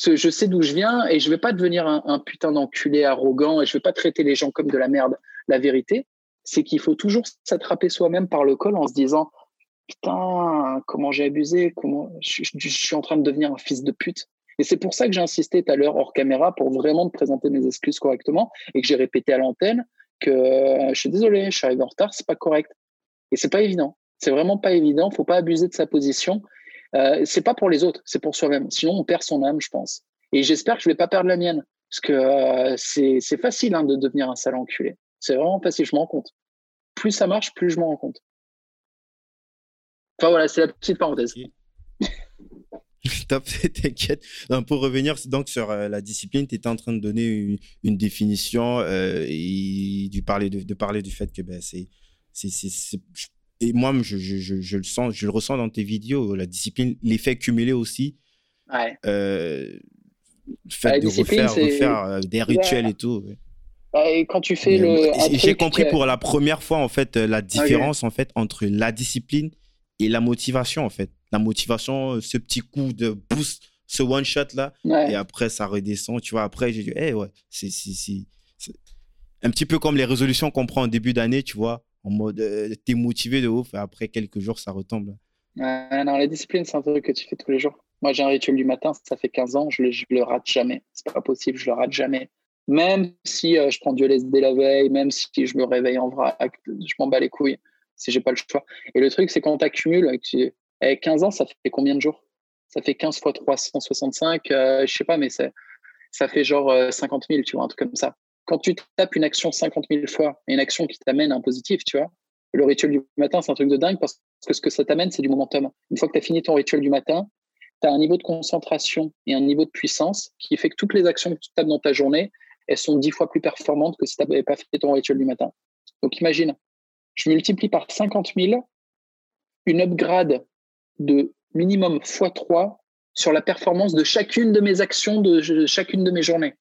Je sais d'où je viens et je ne vais pas devenir un, putain d'enculé arrogant et je ne vais pas traiter les gens comme de la merde. La vérité, c'est qu'il faut toujours s'attraper soi-même par le col en se disant putain, comment j'ai abusé, comment je, suis en train de devenir un fils de pute. Et c'est pour ça que j'ai insisté tout à l'heure hors caméra pour vraiment te présenter mes excuses correctement et que j'ai répété à l'antenne que euh, je suis désolé, je suis arrivé en retard, c'est pas correct. Et c'est pas évident. C'est vraiment pas évident. Faut pas abuser de sa position. Euh, c'est pas pour les autres, c'est pour soi-même. Sinon, on perd son âme, je pense. Et j'espère que je vais pas perdre la mienne. Parce que euh, c'est facile hein, de devenir un sale enculé. C'est vraiment facile, je m'en compte. Plus ça marche, plus je m'en rends compte. Enfin voilà, c'est la petite parenthèse. Top, t'inquiète. Pour revenir donc sur euh, la discipline, tu étais en train de donner une, définition euh, et de parler, de, parler du fait que ben, c'est. Et moi, je, je, je, le sens, je le ressens dans tes vidéos, la discipline, l'effet cumulé aussi. Ouais. Euh, le fait de refaire, refaire euh, des rituels et tout. Et quand tu fais le. J'ai compris pour la première fois, en fait, la différence en fait, entre la discipline et la motivation, en fait. La motivation, ce petit coup de boost, ce one shot là, et après ça redescend, tu vois. Après, j'ai dit, hey, ouais, c'est un petit peu comme les résolutions qu'on prend en début d'année, tu vois, en mode, euh, t'es motivé de ouf, après quelques jours, ça retombe. Non, la discipline, c'est un truc que tu fais tous les jours. Moi, j'ai un rituel du matin, ça fait 15 ans, je le, le rate jamais. C'est pas possible, je le rate jamais. Même si euh, je prends du LSD la veille, même si je me réveille en vrac, je m'en bats les couilles si j'ai pas le choix. Et le truc, c'est quand tu accumules, avec 15 ans, ça fait combien de jours? Ça fait 15 fois 365, euh, je sais pas, mais ça fait genre 50 euh, 000, tu vois, un truc comme ça. Quand tu tapes une action 50 000 fois, et une action qui t'amène un positif, tu vois, le rituel du matin, c'est un truc de dingue parce que ce que ça t'amène, c'est du momentum. Une fois que tu as fini ton rituel du matin, tu as un niveau de concentration et un niveau de puissance qui fait que toutes les actions que tu tapes dans ta journée, elles sont dix fois plus performantes que si tu n'avais pas fait ton rituel du matin. Donc imagine, je multiplie par 50 000 une upgrade de minimum x3 sur la performance de chacune de mes actions, de chacune de mes journées.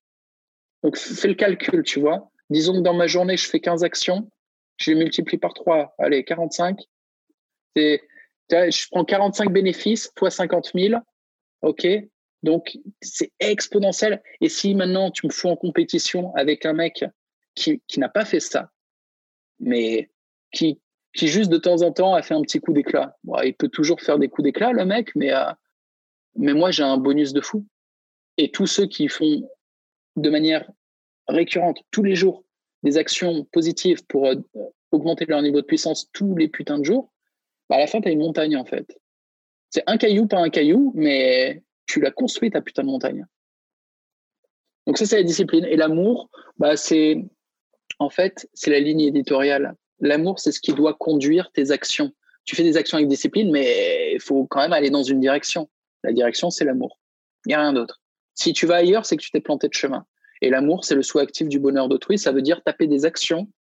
Donc, fais le calcul, tu vois. Disons que dans ma journée, je fais 15 actions, je les multiplie par 3, allez, 45. Je prends 45 bénéfices fois 50 000, ok Donc, c'est exponentiel. Et si maintenant tu me fous en compétition avec un mec qui, n'a pas fait ça, mais qui, qui juste de temps en temps a fait un petit coup d'éclat. il peut toujours faire des coups d'éclat, le mec, euh, mais moi, j'ai un bonus de fou. Et tous ceux qui font de manière récurrente, tous les jours, des actions positives pour euh, augmenter leur niveau de puissance tous les putains de jours, bah, à la fin, tu as une montagne, en fait. C'est un caillou, pas un caillou, mais tu l'as construit, ta putain de montagne. Donc ça, c'est la discipline. Et l'amour, bah, c'est en fait, c'est la ligne éditoriale L'amour, c'est ce qui doit conduire tes actions. Tu fais des actions avec discipline, mais il faut quand même aller dans une direction. La direction, c'est l'amour. Il n'y a rien d'autre. Si tu vas ailleurs, c'est que tu t'es planté de chemin. Et l'amour, c'est le sous actif du bonheur d'autrui. Ça veut dire taper des actions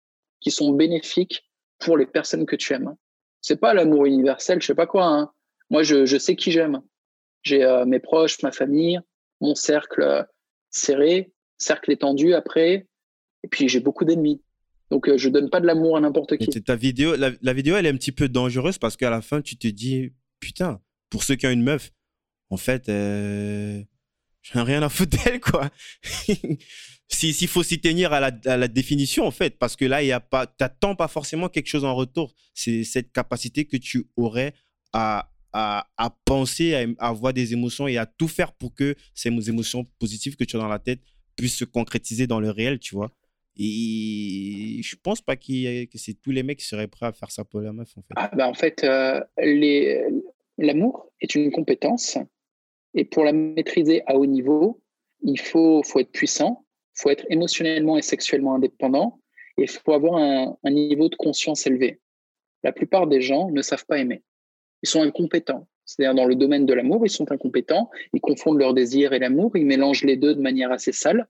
qui sont bénéfiques pour les personnes que tu aimes. C'est pas l'amour universel, je sais pas quoi. Hein. Moi, je, sais qui j'aime. J'ai euh, mes proches, ma famille, mon cercle euh, serré, cercle étendu après. Et puis, j'ai beaucoup d'ennemis. Donc, euh, je donne pas de l'amour à n'importe qui. ta vidéo, la, vidéo, elle est un petit peu dangereuse parce qu'à la fin, tu te dis, putain, pour ceux qui ont une meuf, en fait, euh, rien à foutre d'elle, quoi. s'il faut s'y tenir à la, définition, en fait, parce que là, il y a pas, t'attends pas forcément quelque chose en retour. C'est cette capacité que tu aurais à, à, penser, à, avoir des émotions et à tout faire pour que ces émotions positives que tu as dans la tête puissent se concrétiser dans le réel, tu vois. Et je pense pas qu que c'est tous les mecs qui seraient prêts à faire ça pour la meuf, en fait. Ah, bah en fait, euh, l'amour est une compétence. Et pour la maîtriser à haut niveau, il faut, faut être puissant, il faut être émotionnellement et sexuellement indépendant, et il faut avoir un, un niveau de conscience élevé. La plupart des gens ne savent pas aimer. Ils sont incompétents. C'est-à-dire dans le domaine de l'amour, ils sont incompétents, ils confondent leur désir et l'amour, ils mélangent les deux de manière assez sale.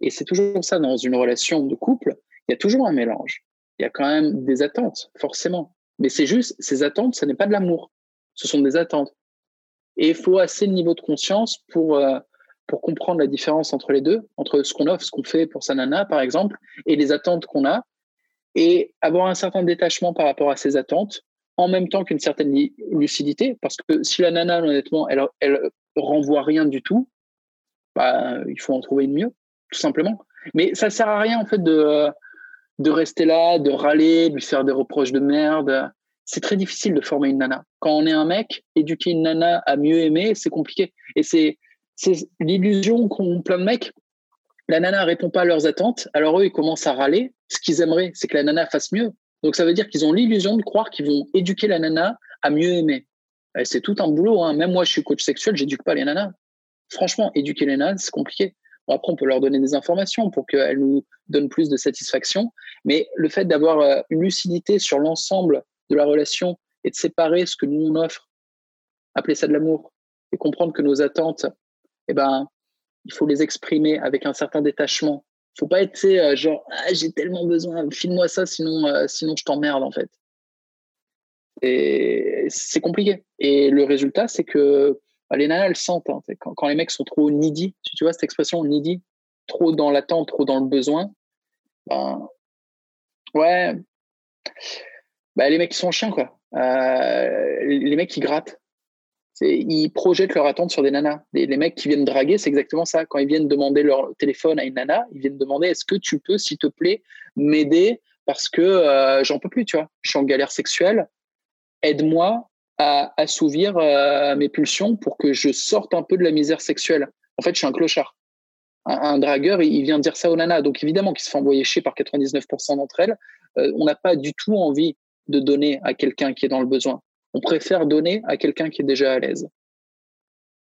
Et c'est toujours ça dans une relation de couple, il y a toujours un mélange. Il y a quand même des attentes, forcément. Mais c'est juste, ces attentes, ce n'est pas de l'amour. Ce sont des attentes. Et il faut assez de niveau de conscience pour, euh, pour comprendre la différence entre les deux, entre ce qu'on offre, ce qu'on fait pour sa nana, par exemple, et les attentes qu'on a, et avoir un certain détachement par rapport à ces attentes, en même temps qu'une certaine lucidité, parce que si la nana, honnêtement, elle, elle renvoie rien du tout, bah, il faut en trouver une mieux, tout simplement. Mais ça sert à rien, en fait, de, de rester là, de râler, de lui faire des reproches de merde. C'est très difficile de former une nana. Quand on est un mec, éduquer une nana à mieux aimer, c'est compliqué. Et c'est l'illusion qu'ont plein de mecs. La nana répond pas à leurs attentes, alors eux, ils commencent à râler. Ce qu'ils aimeraient, c'est que la nana fasse mieux. Donc ça veut dire qu'ils ont l'illusion de croire qu'ils vont éduquer la nana à mieux aimer. C'est tout un boulot. Hein. Même moi, je suis coach sexuel, j'éduque pas les nanas. Franchement, éduquer les nanas, c'est compliqué. après, on peut leur donner des informations pour qu'elles nous donnent plus de satisfaction. Mais le fait d'avoir euh, une lucidité sur l'ensemble de la relation et de séparer ce que nous on offre, appeler ça de l'amour, et comprendre que nos attentes, eh ben, il faut les exprimer avec un certain détachement faut pas être euh, genre ah, j'ai tellement besoin, file-moi ça sinon euh, sinon je t'emmerde en fait. Et c'est compliqué. Et le résultat c'est que bah, les nanas elles sentent hein. quand, les mecs sont trop needy, tu, vois cette expression needy, trop dans l'attente, trop dans le besoin. Ben, ouais, bah, les mecs qui sont chiens quoi. Euh, les mecs qui grattent ils projettent leur attente sur des nanas. Les, mecs qui viennent draguer, c'est exactement ça. Quand ils viennent demander leur téléphone à une nana, ils viennent demander est-ce que tu peux, s'il te plaît, m'aider parce que euh, j'en peux plus, tu vois. Je suis en galère sexuelle. Aide-moi à assouvir euh, mes pulsions pour que je sorte un peu de la misère sexuelle. En fait, je suis un clochard. Un, dragueur, il, vient dire ça aux nanas. Donc évidemment qu'il se fait envoyer chier par 99% d'entre elles. On n'a pas du tout envie de donner à quelqu'un qui est dans le besoin on préfère donner à quelqu'un qui est déjà à l'aise.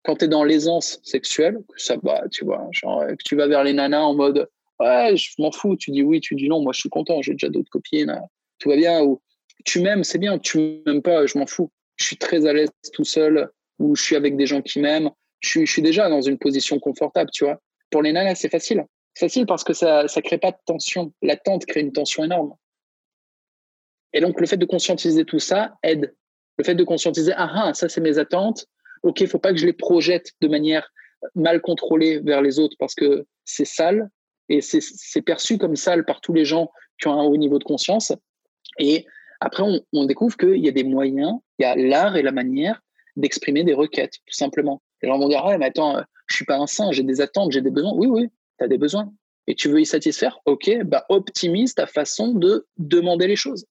Quand tu es dans l'aisance sexuelle, ça va, tu vois, genre, que tu vas vers les nanas en mode ouais, je m'en fous, tu dis oui, tu dis non, moi je suis content, j'ai déjà d'autres copines, tout va bien, ou tu m'aimes, c'est bien, tu m'aimes pas, je m'en fous, je suis très à l'aise tout seul, ou je suis avec des gens qui m'aiment, je suis, déjà dans une position confortable, tu vois. Pour les nanas, c'est facile. facile parce que ça ne crée pas de tension. L'attente crée une tension énorme. Et donc, le fait de conscientiser tout ça aide le fait de conscientiser, ah, ah ça c'est mes attentes, ok, il faut pas que je les projette de manière mal contrôlée vers les autres parce que c'est sale et c'est perçu comme sale par tous les gens qui ont un haut niveau de conscience. Et après, on, découvre qu'il y a des moyens, il y a l'art et la manière d'exprimer des requêtes, tout simplement. Les gens vont dire, ah, mais attends, je suis pas un saint, j'ai des attentes, j'ai des besoins. Oui, oui, tu as des besoins. Et tu veux y satisfaire? Ok, bah optimise ta façon de demander les choses.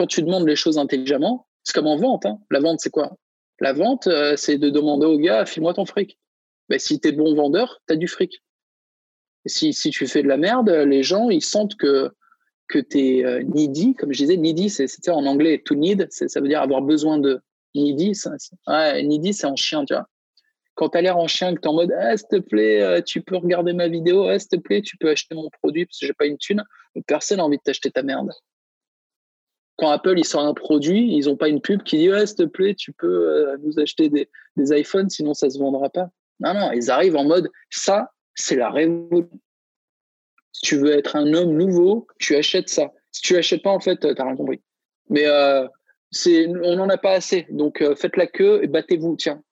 Quand tu demandes les choses intelligemment, c'est comme en vente. Hein. La vente, c'est quoi? La vente, euh, c'est de demander au gars, file-moi ton fric. Ben, si tu es bon vendeur, tu as du fric. si, tu fais de la merde, les gens, ils sentent que, que tu es euh, needy. Comme je disais, needy, c'est en anglais, to need, ça veut dire avoir besoin de. Needy, c'est en chien, tu vois. Quand tu as l'air en chien, que tu es en mode, ah, s'il te plaît, euh, tu peux regarder ma vidéo, ah, s'il te plaît, tu peux acheter mon produit parce que j'ai pas une thune, personne n'a envie de t'acheter ta merde quand Apple il sort un produit, ils n'ont pas une pub qui dit ouais, s'il te plaît, tu peux euh, nous acheter des, iPhones, sinon ça se vendra pas. Non, non, ils arrivent en mode ça, c'est la révolution. Si tu veux être un homme nouveau, tu achètes ça. Si tu achètes pas, en fait, tu n'as rien compris. Mais euh, on n'en a pas assez. Donc euh, faites la queue et battez-vous. Tiens,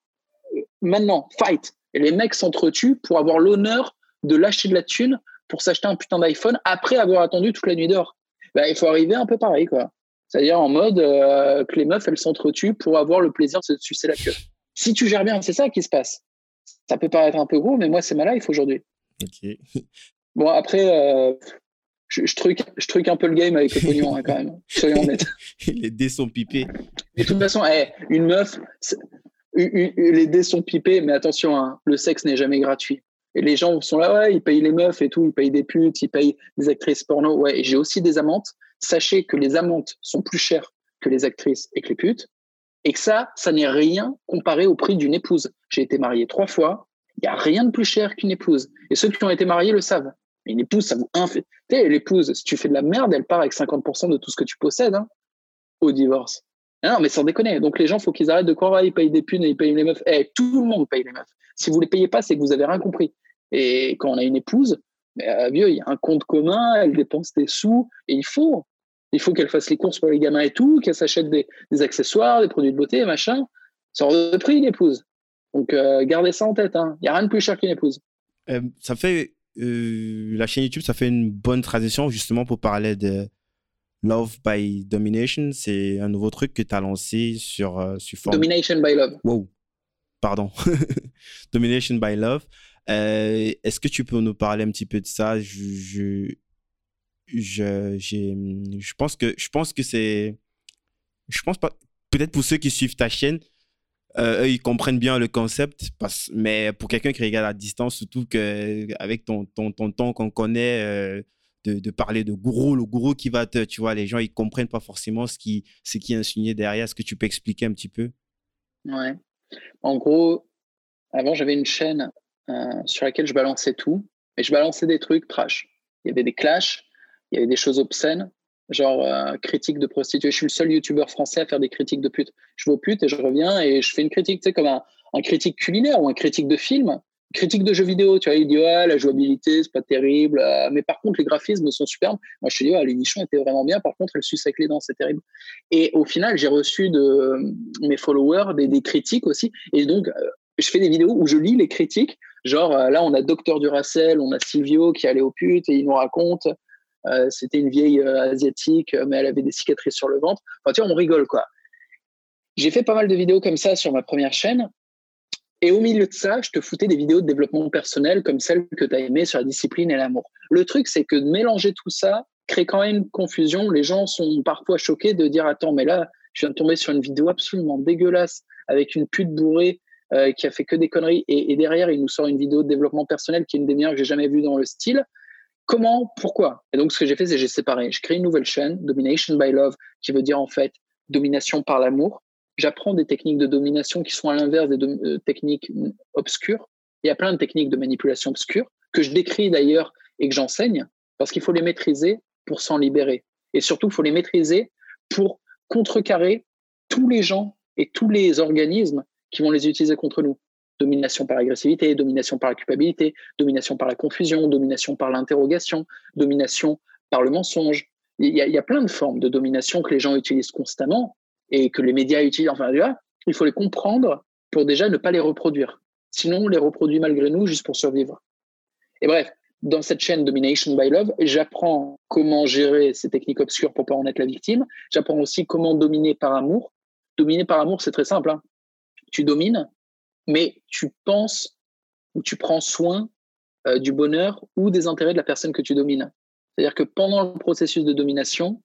maintenant, fight. Et les mecs s'entretuent pour avoir l'honneur de lâcher de la thune pour s'acheter un putain d'iPhone après avoir attendu toute la nuit d'or. Ben, il faut arriver un peu pareil, quoi. C'est-à-dire en mode euh, que les meufs, elles s'entretuent pour avoir le plaisir de se sucer la queue. Si tu gères bien, c'est ça qui se passe. Ça peut paraître un peu gros, mais moi, c'est ma life aujourd'hui. Ok. Bon, après, euh, je, je, truc, je truc un peu le game avec le pognon, hein, quand même. Soyons honnêtes. les dés sont pipés. De toute façon, hey, eh, une meuf, les dés sont pipés, mais attention, hein, le sexe n'est jamais gratuit. Et les gens sont là, ouais, ils payent les meufs et tout, ils payent des putes, ils payent des actrices porno. Ouais, j'ai aussi des amantes. Sachez que les amantes sont plus chères que les actrices et que les putes. Et que ça, ça n'est rien comparé au prix d'une épouse. J'ai été marié trois fois. Il n'y a rien de plus cher qu'une épouse. Et ceux qui ont été mariés le savent. Mais une épouse, ça vous infé. l'épouse, si tu fais de la merde, elle part avec 50% de tout ce que tu possèdes hein, au divorce. Non, mais sans déconner. Donc les gens, faut qu'ils arrêtent de croire qu'ils payent des putes et ils payent les meufs. Eh, tout le monde paye les meufs. Si vous les payez pas, c'est que vous avez rien compris. Et quand on a une épouse, euh, vieux, il y a un compte commun, elle dépense des sous, et il faut. Il faut qu'elle fasse les courses pour les gamins et tout, qu'elle s'achète des, accessoires, des produits de beauté, machin. C'est hors de prix, une épouse. Donc, euh, gardez ça en tête. Hein. Il n'y a rien de plus cher qu'une épouse. Euh, ça fait. la chaîne YouTube, ça fait une bonne transition justement pour parler de Love by Domination. C'est un nouveau truc que tu as lancé sur, sur Domination by Love. Wow. Pardon. Domination by Love. Euh, est-ce que tu peux nous parler un petit peu de ça? Je, je, je, pense que, je pense que c'est. Je pense pas. Peut-être pour ceux qui suivent ta chaîne, euh, eux, ils comprennent bien le concept, mais pour quelqu'un qui regarde à distance, surtout qu'avec ton, ton, ton ton qu'on connaît, euh, de, de, parler de gourou, le gourou qui va te. Tu vois, les gens, ils comprennent pas forcément ce qui, ce qui est insigné derrière. Est-ce que tu peux expliquer un petit peu? Ouais. En gros, avant, j'avais une chaîne sur laquelle je balançais tout, mais je balançais des trucs trash. Il y avait des clashs, il y avait des choses obscènes, genre euh, critique de prostituée. Je suis le seul youtubeur français à faire des critiques de putes. Je vais aux putes et je reviens et je fais une critique, tu sais, comme un, critique culinaire ou un critique de film critique de jeux vidéo, tu vois, il dit ouais, la jouabilité c'est pas terrible, euh, mais par contre les graphismes sont superbes. Moi je te dis ouais, les nichons étaient vraiment bien, par contre elle suce avec les dents, c'est terrible. Et au final j'ai reçu de mes followers des, critiques aussi, et donc je fais des vidéos où je lis les critiques Genre, euh, là, on a Docteur Duracell, on a Silvio qui allait aux putes et il nous raconte. Euh, c'était une vieille euh, asiatique, mais elle avait des cicatrices sur le ventre. Enfin, tu vois, on rigole, quoi. J'ai fait pas mal de vidéos comme ça sur ma première chaîne. Et au milieu de ça, je te foutais des vidéos de développement personnel comme celles que tu as aimées sur la discipline et l'amour. Le truc, c'est que mélanger tout ça crée quand même une confusion. Les gens sont parfois choqués de dire Attends, mais là, je viens de tomber sur une vidéo absolument dégueulasse avec une pute bourrée euh, qui a fait que des conneries, et, derrière, il nous sort une vidéo de développement personnel qui est une des meilleures que j'ai jamais vues dans le style. Comment? Pourquoi? Et donc, ce que j'ai fait, c'est j'ai séparé. Je crée une nouvelle chaîne, Domination by Love, qui veut dire en fait domination par l'amour. J'apprends des techniques de domination qui sont à l'inverse des euh, techniques obscures. Il y a plein de techniques de manipulation obscures que je décris d'ailleurs et que j'enseigne parce qu'il faut les maîtriser pour s'en libérer. Et surtout, il faut les maîtriser pour contrecarrer tous les gens et tous les organismes qui vont les utiliser contre nous. Domination par l'agressivité, domination par la culpabilité, domination par la confusion, domination par l'interrogation, domination par le mensonge. Il y, a, plein de formes de domination que les gens utilisent constamment et que les médias utilisent. Enfin, il faut les comprendre pour déjà ne pas les reproduire. Sinon, on les reproduit malgré nous juste pour survivre. Et bref, dans cette chaîne Domination by Love, j'apprends comment gérer ces techniques obscures pour pas en être la victime. J'apprends aussi comment dominer par amour. Dominer par amour, c'est très simple. Hein tu domines, mais tu penses ou tu prends soin euh, du bonheur ou des intérêts de la personne que tu domines. C'est-à-dire que pendant le processus de domination,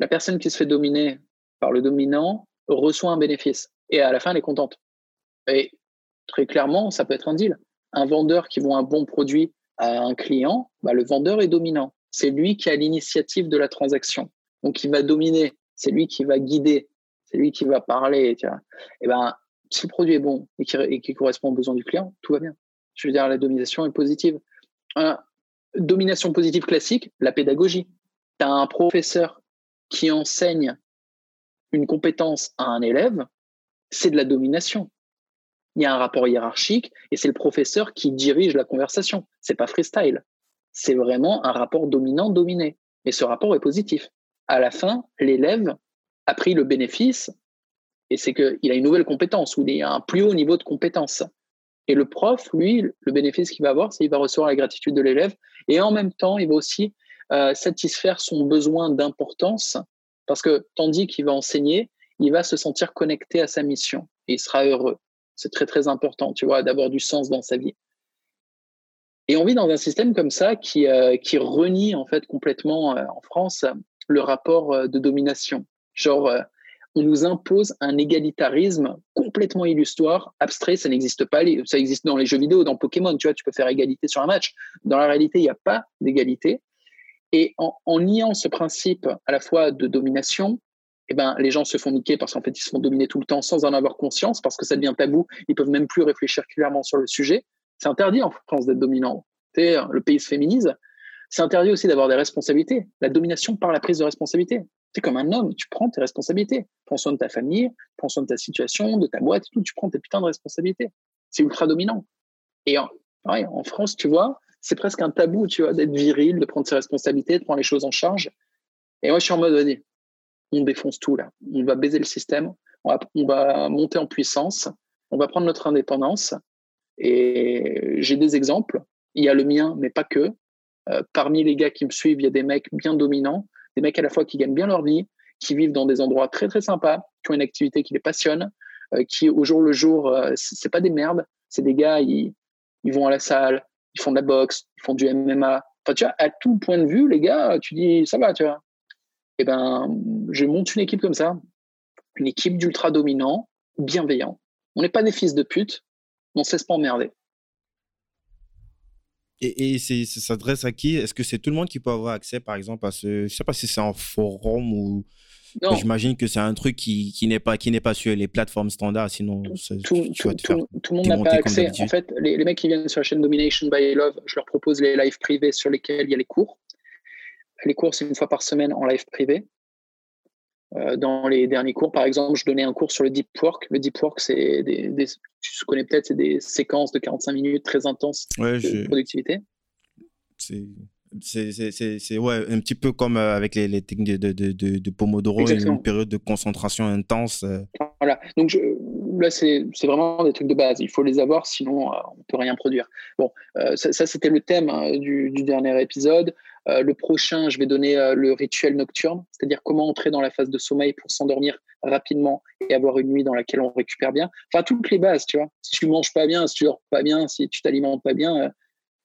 la personne qui se fait dominer par le dominant reçoit un bénéfice et à la fin, elle est contente. Et très clairement, ça peut être un deal. Un vendeur qui vend un bon produit à un client, bah, le vendeur est dominant. C'est lui qui a l'initiative de la transaction. Donc, il va dominer. C'est lui qui va guider c'est lui qui va parler. Tu vois. Et eh ben, si le produit est bon et qui, correspond aux besoins du client, tout va bien. Je veux dire, la domination est positive. domination positive classique, la pédagogie. Tu as un professeur qui enseigne une compétence à un élève, c'est de la domination. Il y a un rapport hiérarchique et c'est le professeur qui dirige la conversation. C'est pas freestyle. C'est vraiment un rapport dominant-dominé. Et ce rapport est positif. À la fin, l'élève a pris le bénéfice, et c'est qu'il a une nouvelle compétence, ou il a un plus haut niveau de compétence. Et le prof, lui, le bénéfice qu'il va avoir, c'est qu'il va recevoir la gratitude de l'élève, et en même temps, il va aussi euh, satisfaire son besoin d'importance, parce que tandis qu'il va enseigner, il va se sentir connecté à sa mission, et il sera heureux. C'est très, très important, tu vois, d'avoir du sens dans sa vie. Et on vit dans un système comme ça qui, qui renie en fait complètement en France le rapport de domination. Genre, on nous impose un égalitarisme complètement illusoire, abstrait, ça n'existe pas. Ça existe dans les jeux vidéo, dans Pokémon, tu vois, tu peux faire égalité sur un match. Dans la réalité, il n'y a pas d'égalité. Et en, niant ce principe à la fois de domination, eh ben, les gens se font niquer parce qu'en fait, ils se font dominer tout le temps sans en avoir conscience, parce que ça devient tabou. Ils peuvent même plus réfléchir clairement sur le sujet. C'est interdit en France d'être dominant. Le pays se féminise. C'est interdit aussi d'avoir des responsabilités. La domination par la prise de responsabilité comme un homme, tu prends tes responsabilités. Prends soin de ta famille, prends soin de ta situation, de ta boîte, tout, tu prends tes putains de responsabilités. C'est ultra dominant. Et en, France, tu vois, c'est presque un tabou, tu vois, d'être viril, de prendre ses responsabilités, de prendre les choses en charge. Et moi, je suis en mode, vas-y, on défonce tout là. On va baiser le système, on va, monter en puissance, on va prendre notre indépendance. Et j'ai des exemples. Il y a le mien, mais pas que. Euh, parmi les gars qui me suivent, il y a des mecs bien dominants des mecs à la fois qui gagnent bien leur vie, qui vivent dans des endroits très très sympas, qui ont une activité qui les passionne, euh, qui au jour le jour, euh, c'est pas des merdes, c'est des gars, ils, vont à la salle, ils font de la boxe, ils font du MMA. Enfin, tu vois, à tout point de vue, les gars, tu dis, ça va, tu vois. Eh ben, je monte une équipe comme ça, une équipe d'ultra dominants, bienveillants. On n'est pas des fils de pute, on ne cesse pas emmerder. Et, et ça s'adresse à qui? Est-ce que c'est tout le monde qui peut avoir accès, par exemple, à ce. Je sais pas si c'est un forum ou. J'imagine que c'est un truc qui, qui n'est pas, qui pas sur les plateformes standards, sinon tout, tout, tout, tout le monde n'a pas accès. En fait, les, les, mecs qui viennent sur la chaîne Domination by Love, je leur propose les lives privés sur lesquels il y a les cours. Les cours, c'est une fois par semaine en live privé. Euh, dans les derniers cours, par exemple, je donnais un cours sur le deep work. Le deep work, c'est des, des, tu connais peut-être, c'est des séquences de 45 minutes très intenses de productivité. C'est ouais, un petit peu comme euh, avec les, les techniques de, de, de, Pomodoro, une période de concentration intense. Euh. Voilà, donc je, là, c'est vraiment des trucs de base. Il faut les avoir, sinon on ne peut rien produire. Bon, ça, ça c'était le thème hein, du, du, dernier épisode. Euh, le prochain, je vais donner euh, le rituel nocturne, c'est-à-dire comment entrer dans la phase de sommeil pour s'endormir rapidement et avoir une nuit dans laquelle on récupère bien. Enfin, toutes les bases, tu vois. Si tu manges pas bien, si tu dors pas bien, si tu t'alimentes pas bien, euh,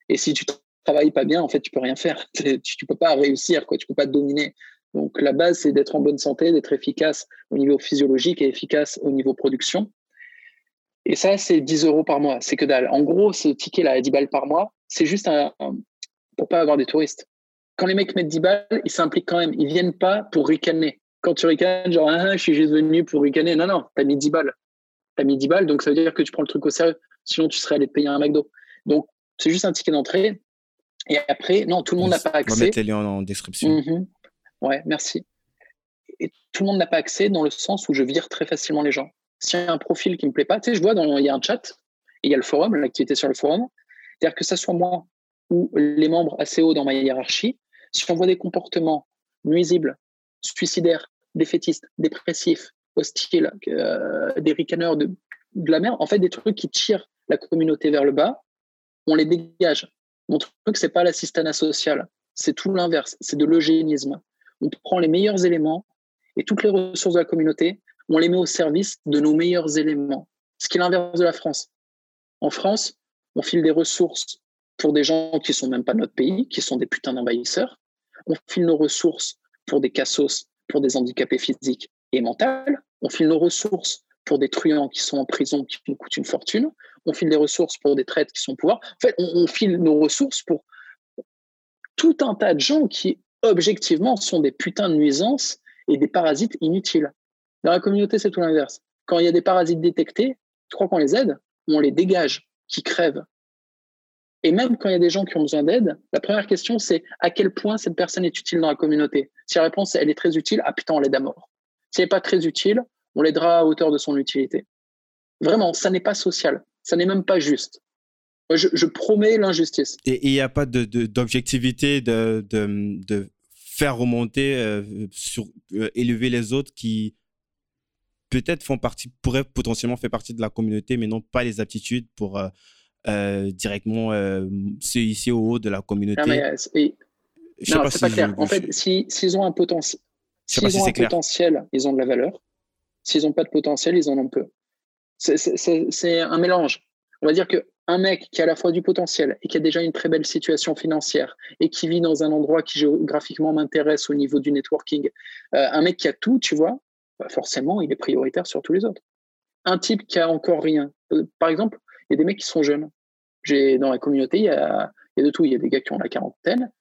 et si tu travailles pas bien, en fait, tu peux rien faire. tu, ne peux pas réussir, quoi. Tu peux pas dominer. Donc, la base, c'est d'être en bonne santé, d'être efficace au niveau physiologique et efficace au niveau production. Et ça, c'est 10 euros par mois. C'est que dalle. En gros, ce ticket-là à 10 balles par mois, c'est juste un, pour pas avoir des touristes quand les mecs mettent 10 balles, ils s'impliquent quand même. Ils viennent pas pour ricaner. Quand tu ricanes, genre, ah, je suis juste venu pour ricaner. Non, non, tu as mis 10 balles. Tu as mis 10 balles, donc ça veut dire que tu prends le truc au sérieux. Sinon, tu serais allé te payer un McDo. Donc, c'est juste un ticket d'entrée. Et après, non, tout le monde n'a pas accès. On va mettre les liens en description. Mhm. Ouais, merci. Et tout le monde n'a pas accès dans le sens où je vire très facilement les gens. S'il y a un profil qui me plaît pas, tu sais, je vois, il y a un chat, il y a le forum, l'activité sur le forum. C'est-à-dire que ça soit moi ou les membres assez hauts dans ma hiérarchie, si on voit des comportements nuisibles, suicidaires, défaitistes, dépressifs, hostiles, euh, des ricaneurs, de, la merde, en fait, des trucs qui tirent la communauté vers le bas, on les dégage. Mon truc, c'est pas l'assistanat social, c'est tout l'inverse, c'est de l'eugénisme. On prend les meilleurs éléments et toutes les ressources de la communauté, on les met au service de nos meilleurs éléments. Ce qui est l'inverse de la France. En France, on file des ressources pour des gens qui sont même pas notre pays, qui sont des putains d'envahisseurs on file nos ressources pour des cassos, pour des handicapés physiques et mentaux, on file nos ressources pour des truands qui sont en prison, qui nous coûtent une fortune, on file des ressources pour des traites qui sont au pouvoir. En fait, on, file nos ressources pour tout un tas de gens qui, objectivement, sont des putains de nuisances et des parasites inutiles. Dans la communauté, c'est tout l'inverse. Quand il y a des parasites détectés, tu crois qu'on les aide On les dégage, qui crèvent. Et même quand il y a des gens qui ont besoin d'aide, la première question, c'est à quel point cette personne est utile dans la communauté? Si la réponse, elle est très utile, ah putain, on l'aide à mort. Si elle n'est pas très utile, on l'aidera à hauteur de son utilité. Vraiment, ça n'est pas social. Ça n'est même pas juste. Je, promets l'injustice. Et il n'y a pas d'objectivité de, faire remonter, euh, sur, euh, élever les autres qui peut-être font partie, pourraient potentiellement faire partie de la communauté, mais n'ont pas les aptitudes pour... Euh, euh, directement euh, ceux ici au haut de la communauté. Non, euh, c'est pas, clair. en fait, s'ils ont un potentiel, s'ils ont un potentiel, ils ont de la valeur. S'ils n'ont pas de potentiel, ils en ont peu. C'est un mélange. On va dire que un mec qui a à la fois du potentiel et qui a déjà une très belle situation financière et qui vit dans un endroit qui géographiquement m'intéresse au niveau du networking, euh, un mec qui a tout, tu vois, bah, forcément, il est prioritaire sur tous les autres. Un type qui a encore rien. Euh, par exemple, il y a des mecs qui sont jeunes. J'ai dans la communauté, il y, a, de tout. Il y a des gars qui ont la quarantaine,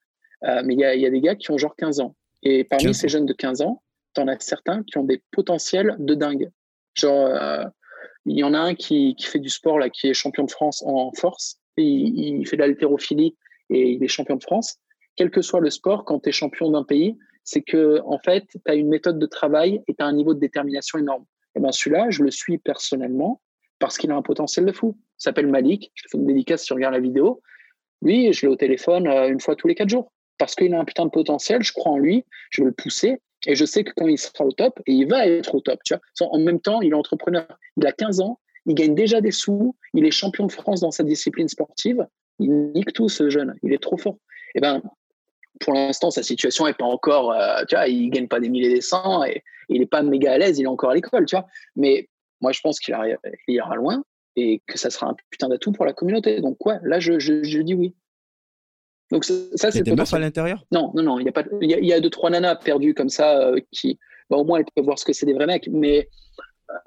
euh, mais il y, a, il y, a, des gars qui ont genre 15 ans. Et parmi ces jeunes de 15 ans, tu en as certains qui ont des potentiels de dingue. Genre, il y en a un qui, qui, fait du sport, là, qui est champion de France en force. Et il, fait de l'haltérophilie et il est champion de France. Quel que soit le sport, quand tu es champion d'un pays, c'est que en fait, tu as une méthode de travail et tu as un niveau de détermination énorme. Et ben celui-là, je le suis personnellement parce qu'il a un potentiel de fou. Il s'appelle Malik. Je te fais une dédicace si tu regardes la vidéo. Lui, je l'ai au téléphone euh, une fois tous les quatre jours parce qu'il a un putain de potentiel. Je crois en lui. Je veux le pousser. Et je sais que quand il sera au top, et il va être au top, tu vois, en même temps, il est entrepreneur. Il a 15 ans, il gagne déjà des sous, il est champion de France dans sa discipline sportive. Il nique tout, ce jeune. Il est trop fort. Et eh ben, pour l'instant, sa situation n'est pas encore, euh, tu vois, il gagne pas des milliers des cents et, il n'est pas méga à l'aise, il est encore à l'école, tu vois. Mais moi, je pense qu'il ira loin et que ça sera un putain d'atout pour la communauté. Donc, ouais, là, je, je dis oui. Donc ça, c'est des meufs à l'intérieur? Non, non, non. Il y a pas. Il y, a deux trois nanas perdues comme ça euh, qui, bah, au moins, elles peuvent voir ce que c'est des vrais mecs, mais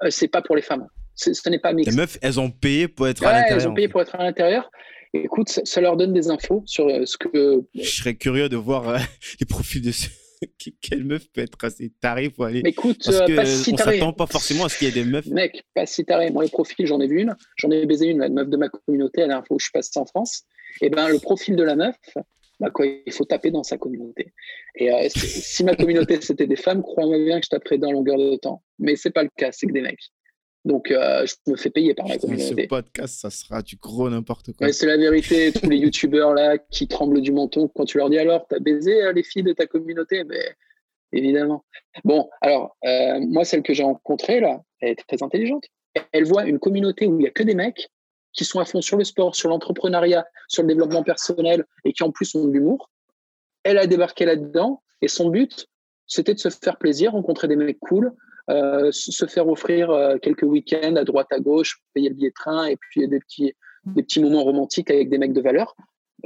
euh, c'est pas pour les femmes. Ce n'est pas mixte. Les meufs, elles ont payé pour être à l'intérieur. Elles ont payé pour être à l'intérieur. Écoute, ça, leur donne des infos sur euh, ce que. Je serais curieux de voir les profils de ceux. Quelle meuf peut être assez tarée pour aller. Mais écoute, Parce que pas si on s'attend pas forcément à ce qu'il y ait des meufs. Mec, pas si taré. Moi, les profils, j'en ai vu une. J'en ai baisé une, une meuf de ma communauté à la dernière fois où je suis passé en France et eh ben, le profil de la meuf, bah, quoi, il faut taper dans sa communauté. Et euh, si ma communauté c'était des femmes, crois-moi bien que je taperais dans longueur de temps. Mais c'est pas le cas, c'est que des mecs. Donc euh, je me fais payer par la communauté. Ce podcast, ça sera du gros n'importe quoi. c'est la vérité. Tous les youtubeurs là qui tremblent du menton quand tu leur dis alors, t'as baisé euh, les filles de ta communauté? Mais évidemment. Bon, alors moi celle que j'ai rencontrée là, elle est très intelligente. Elle voit une communauté où il y a que des mecs qui sont à fond sur le sport, sur l'entrepreneuriat, sur le développement personnel et qui en plus ont de l'humour. Elle a débarqué là-dedans et son but, c'était de se faire plaisir, rencontrer des mecs cool, euh, se faire offrir euh, quelques week-ends à droite à gauche, payer le billet de train et puis des petits, des petits moments romantiques avec des mecs de valeur.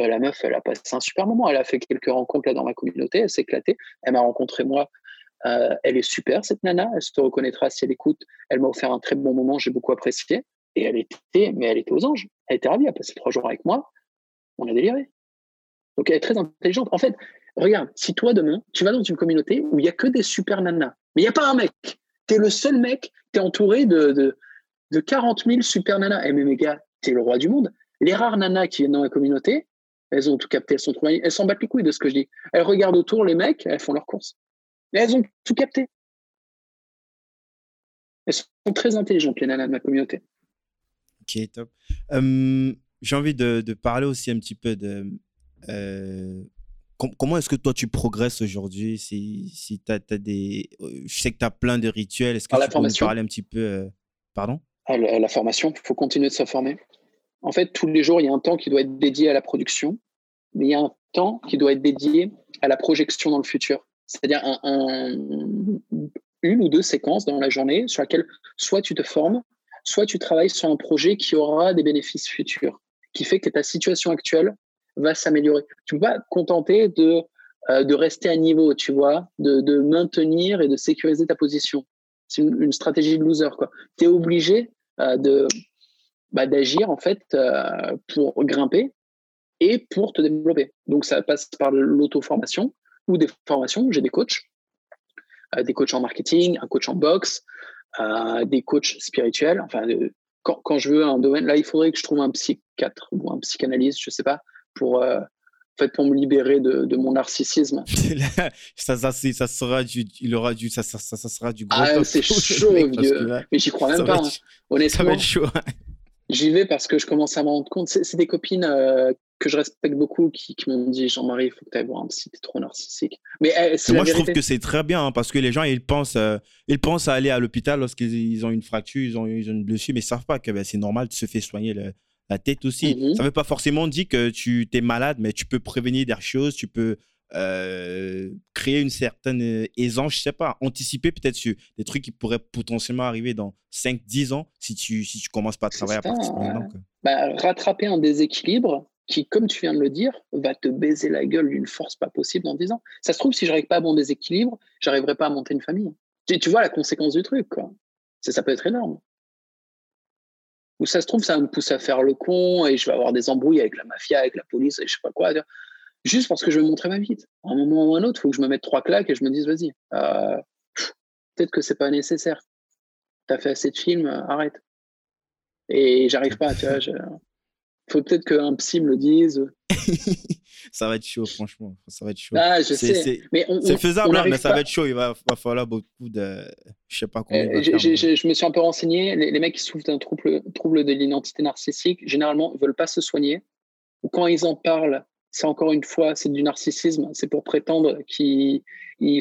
Euh, la meuf, elle a passé un super moment. Elle a fait quelques rencontres là dans ma communauté, elle s'est éclatée. Elle m'a rencontré moi. elle est super cette nana, elle se reconnaîtra si elle écoute. Elle m'a offert un très bon moment, j'ai beaucoup apprécié. Et elle était, mais elle était aux anges. Elle était ravie. Elle a passé trois jours avec moi. On a déliré. Donc elle est très intelligente. En fait, regarde, si toi demain, tu vas dans une communauté où il n'y a que des super nanas, mais il n'y a pas un mec. Tu es le seul mec, tu es entouré de, de, de 40 000 super nanas. Et eh, mais mes gars, tu es le roi du monde. Les rares nanas qui viennent dans la communauté, elles ont tout capté, elles sont trop Elles s'en battent les couilles de ce que je dis. Elles regardent autour les mecs, elles font leurs courses. Mais elles ont tout capté. Elles sont très intelligentes, les nanas de ma communauté. Ok, top. J'ai envie de, de, parler aussi un petit peu de euh, comment est-ce que toi tu progresses aujourd'hui Si, si tu as, des. Euh, je sais que tu as plein de rituels. Est-ce que tu peux nous parler un petit peu euh, Pardon? La, formation, il faut continuer de se former. En fait, tous les jours, il y a un temps qui doit être dédié à la production, mais il y a un temps qui doit être dédié à la projection dans le futur. C'est-à-dire un, une ou deux séquences dans la journée sur laquelle soit tu te formes, soit tu travailles sur un projet qui aura des bénéfices futurs, qui fait que ta situation actuelle va s'améliorer. Tu ne peux pas te contenter de, euh, de rester à niveau, tu vois, de, de, maintenir et de sécuriser ta position. C'est une, stratégie de loser. Tu es obligé euh, de, bah, d'agir en fait euh, pour grimper et pour te développer. Donc ça passe par l'auto-formation ou des formations. J'ai des coachs, des coachs en marketing, un coach en boxe, des coachs spirituels. Enfin, quand, quand, je veux un domaine, là, il faudrait que je trouve un psychiatre ou un psychanalyste, je sais pas, pour, euh, fait, pour me libérer de, de mon narcissisme. ça, ça, ça, sera du, il aura du, ça, ça, ça sera du gros. Ah, c'est chaud, mais j'y crois même pas. Hein. Honnêtement, ça va être chaud. J'y vais parce que je commence à me rendre compte. C'est des copines euh, que je respecte beaucoup qui, m'ont dit Jean-Marie, il faut que tu ailles voir un psy, t'es trop narcissique. Mais eh, moi, je trouve que c'est très bien hein, parce que les gens, ils pensent, euh, ils pensent à aller à l'hôpital lorsqu'ils ont une fracture, ils ont, ils ont une blessure, mais ils savent pas que ben, c'est normal de se faire soigner la tête aussi. Ça mhm. Ça veut pas forcément dire que tu es malade, mais tu peux prévenir des choses, tu peux euh, créer une certaine euh, aisance, je sais pas, anticiper peut-être sur des trucs qui pourraient potentiellement arriver dans 5-10 ans si tu, si tu commences pas à travailler à partir de maintenant. bah, rattraper un déséquilibre qui, comme tu viens de le dire, va te baiser la gueule d'une force pas possible en 10 ans. Ça se trouve, si je n'arrive pas à mon déséquilibre, j'arriverai pas à monter une famille. Tu, tu vois la conséquence du truc, quoi. Ça, ça peut être énorme. Ou ça se trouve, ça me pousse à faire le con et je vais avoir des embrouilles avec la mafia, avec la police, et je sais pas quoi. Juste parce que je vais montrer ma vie. À un moment ou à un autre, il faut que je me mette trois claques et je me dise, vas-y, euh, peut-être que c'est pas nécessaire. Tu as fait assez de films, arrête. Et j'arrive pas, tu vois. faut peut-être qu'un psy me le dise. ça va être chaud, franchement. Ça va être chaud. Ah, je sais. C'est faisable, hein, mais ça va être chaud. Il va, falloir beaucoup de. Je sais pas comment. Euh, je me suis un peu renseigné. Les, mecs qui souffrent d'un trouble, trouble de l'identité narcissique, généralement, ils veulent pas se soigner. Ou quand ils en parlent, c'est encore une fois, c'est du narcissisme. C'est pour prétendre qu'ils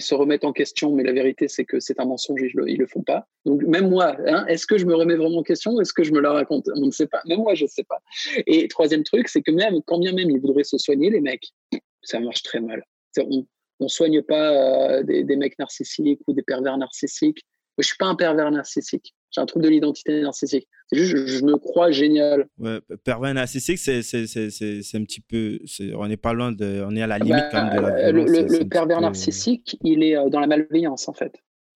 se remettent en question, mais la vérité, c'est que c'est un mensonge ils le, le font pas. Donc, même moi, hein, est-ce que je me remets vraiment en question est-ce que je me la raconte? On ne sait pas. Même moi, je ne sais pas. Et troisième truc, c'est que même, quand bien même ils voudraient se soigner, les mecs, ça marche très mal. On ne soigne pas euh, des, des, mecs narcissiques ou des pervers narcissiques. Je ne suis pas un pervers narcissique. J'ai un trouble de l'identité narcissique. C'est juste, je, me crois génial. Ouais, pervers narcissique, c'est, un petit peu. on n'est pas loin de. On est à la limite quand même de la bah, violence. Le, le pervers narcissique, il est euh, dans la malveillance, en fait.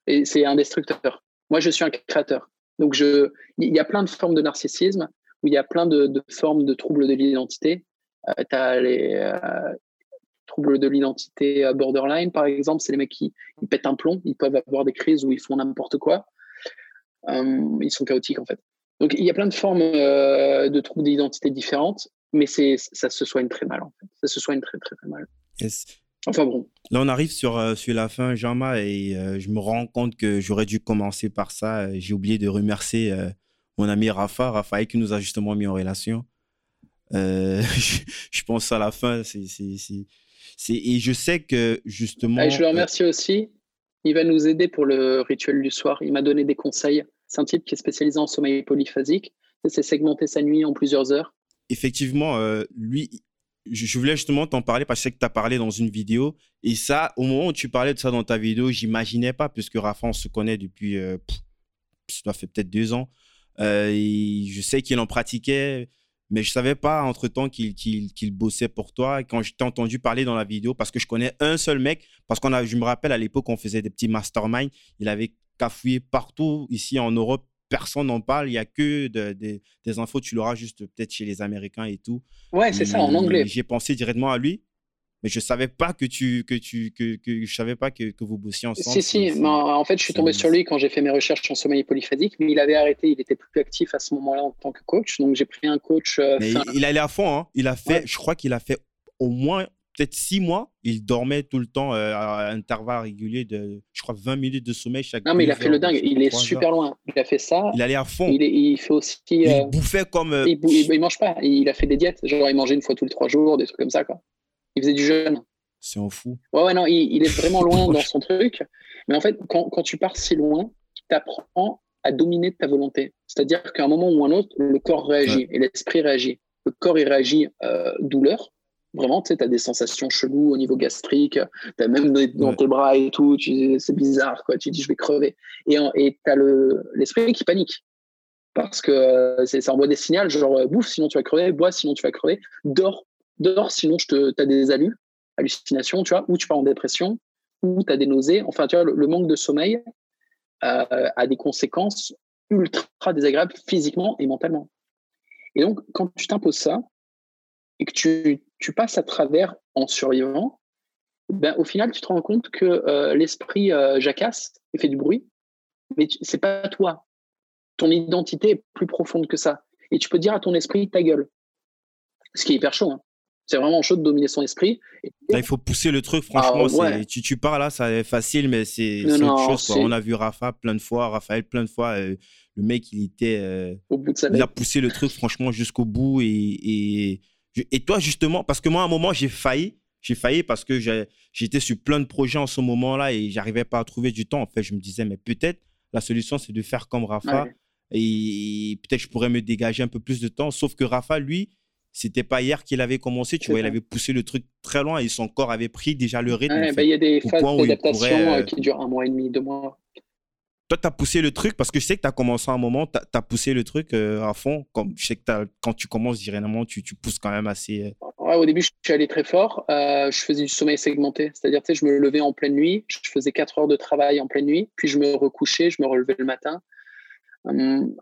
Et c'est un destructeur. Moi, je suis un créateur. Donc, je, il y a plein de formes de narcissisme, où il y a plein de, de formes de troubles de l'identité. Euh, tu as les euh, troubles de l'identité borderline, par exemple. C'est les mecs qui ils pètent un plomb, ils peuvent avoir des crises où ils font n'importe quoi. Euh, ils sont chaotiques en fait. Donc il y a plein de formes euh, de troubles d'identité différentes, mais c'est ça se soigne très mal en fait. Ça se soigne très très très mal. Enfin bon. Là, on arrive sur, euh, sur la fin, Jean-Ma, et je me rends compte que j'aurais dû commencer par ça. J'ai oublié de remercier mon ami Rafa, Raphaël, qui nous a justement mis en relation. je, pense à la fin, c'est. Et je sais que justement. je le remercie aussi. Il va nous aider pour le rituel du soir. Il m'a donné des conseils. C'est un type qui est spécialisé en sommeil polyphasique. C'est segmenter sa nuit en plusieurs heures. Effectivement, euh, lui, je voulais justement t'en parler parce que tu as parlé dans une vidéo. Et ça, au moment où tu parlais de ça dans ta vidéo, j'imaginais pas, puisque Rafa, on se connaît depuis, euh, ça fait peut-être deux ans. Euh, je sais qu'il en pratiquait mais je savais pas entre-temps qu'il bossait pour toi. quand je t'ai entendu parler dans la vidéo, parce que je connais un seul mec, parce qu'on a, je me rappelle à l'époque, on faisait des petits masterminds, il avait cafouillé partout ici en Europe. Personne n'en parle, il n'y a que des infos, tu l'auras juste peut-être chez les Américains et tout. Ouais, c'est ça, en anglais. J'ai pensé directement à lui mais je savais pas que tu que tu que, que je savais pas que, que vous bossiez ensemble. Si si, mais en fait je suis tombé sur lui quand j'ai fait mes recherches en sommeil polyphasique, mais il avait arrêté, il était plus actif à ce moment-là en tant que coach, donc j'ai pris un coach. Euh, mais il, allait à fond, hein. Il a fait, je crois qu'il a fait au moins peut-être six mois, il dormait tout le temps euh, à intervalles réguliers de, je crois, 20 minutes de sommeil chaque Non, mais il a fait le dingue. Il est super loin. Il a fait ça. Il allait à fond. Il, il fait aussi. Il euh, bouffait comme. Il, il, mange pas. Il a fait des diètes. Genre, il mangeait une fois tous les trois jours, des trucs comme ça, quoi. Il faisait du jeûne. C'est un fou. Ouais, ouais, non, il, est vraiment loin dans son truc. Mais en fait, quand, quand tu pars si loin, tu apprends à dominer ta volonté. C'est-à-dire qu'à un moment ou un autre, le corps réagit et l'esprit réagit. Le corps, il réagit euh, douleur. Vraiment, tu sais, as des sensations cheloues au niveau gastrique, tu as même dans tes bras et tout, c'est bizarre, quoi. Tu dis, je vais crever. Et tu as l'esprit qui panique. Parce que euh, ça envoie des signaux, genre, euh, bouffe, sinon tu vas crever, bois, sinon tu vas crever, dors, dors, sinon tu as des alus hallucination, tu vois, ou tu pars en dépression, ou tu as des nausées. Enfin, tu vois, le, manque de sommeil euh, a des conséquences ultra désagréables physiquement et mentalement. Et donc, quand tu t'imposes ça et que tu, tu, passes à travers en survivant, ben, au final, tu te rends compte que euh, l'esprit euh, jacasse et fait du bruit, mais c'est pas toi. Ton identité est plus profonde que ça. Et tu peux dire à ton esprit ta gueule. Ce qui est hyper chaud. Hein. C'est vraiment chaud de dominer son esprit. il faut pousser le truc, franchement. Ah, tu, tu parles là, ça est facile, mais c'est autre chose. On a vu Rafa plein de fois, Raphaël plein de fois. Euh, le mec, il était. Euh, Au bout de sa Il a poussé le truc, franchement, jusqu'au bout. Et, et, toi, justement, parce que moi, à un moment, j'ai failli. J'ai failli parce que j'étais sur plein de projets en ce moment-là et j'arrivais pas à trouver du temps. En fait, je me disais, mais peut-être la solution, c'est de faire comme Rafa. Et peut-être je pourrais me dégager un peu plus de temps. Sauf que Rafa, lui, c'était pas hier qu'il avait commencé, tu vois, il avait poussé le truc très loin et son corps avait pris déjà le rythme. Bah, il y a des phases d'adaptation euh, euh, qui durent un mois et demi, deux mois. toi, tu as poussé le truc parce que je sais que tu as commencé à un moment, tu as, poussé le truc euh, à fond. Comme, je sais que quand tu commences, généralement, tu, tu pousses quand même assez. Euh. au début, je suis allé très fort. Euh, je faisais du sommeil segmenté. C'est-à-dire, tu sais, je me levais en pleine nuit. Je faisais 4 heures de travail en pleine nuit. Puis je me recouchais, je me relevais le matin. Hum,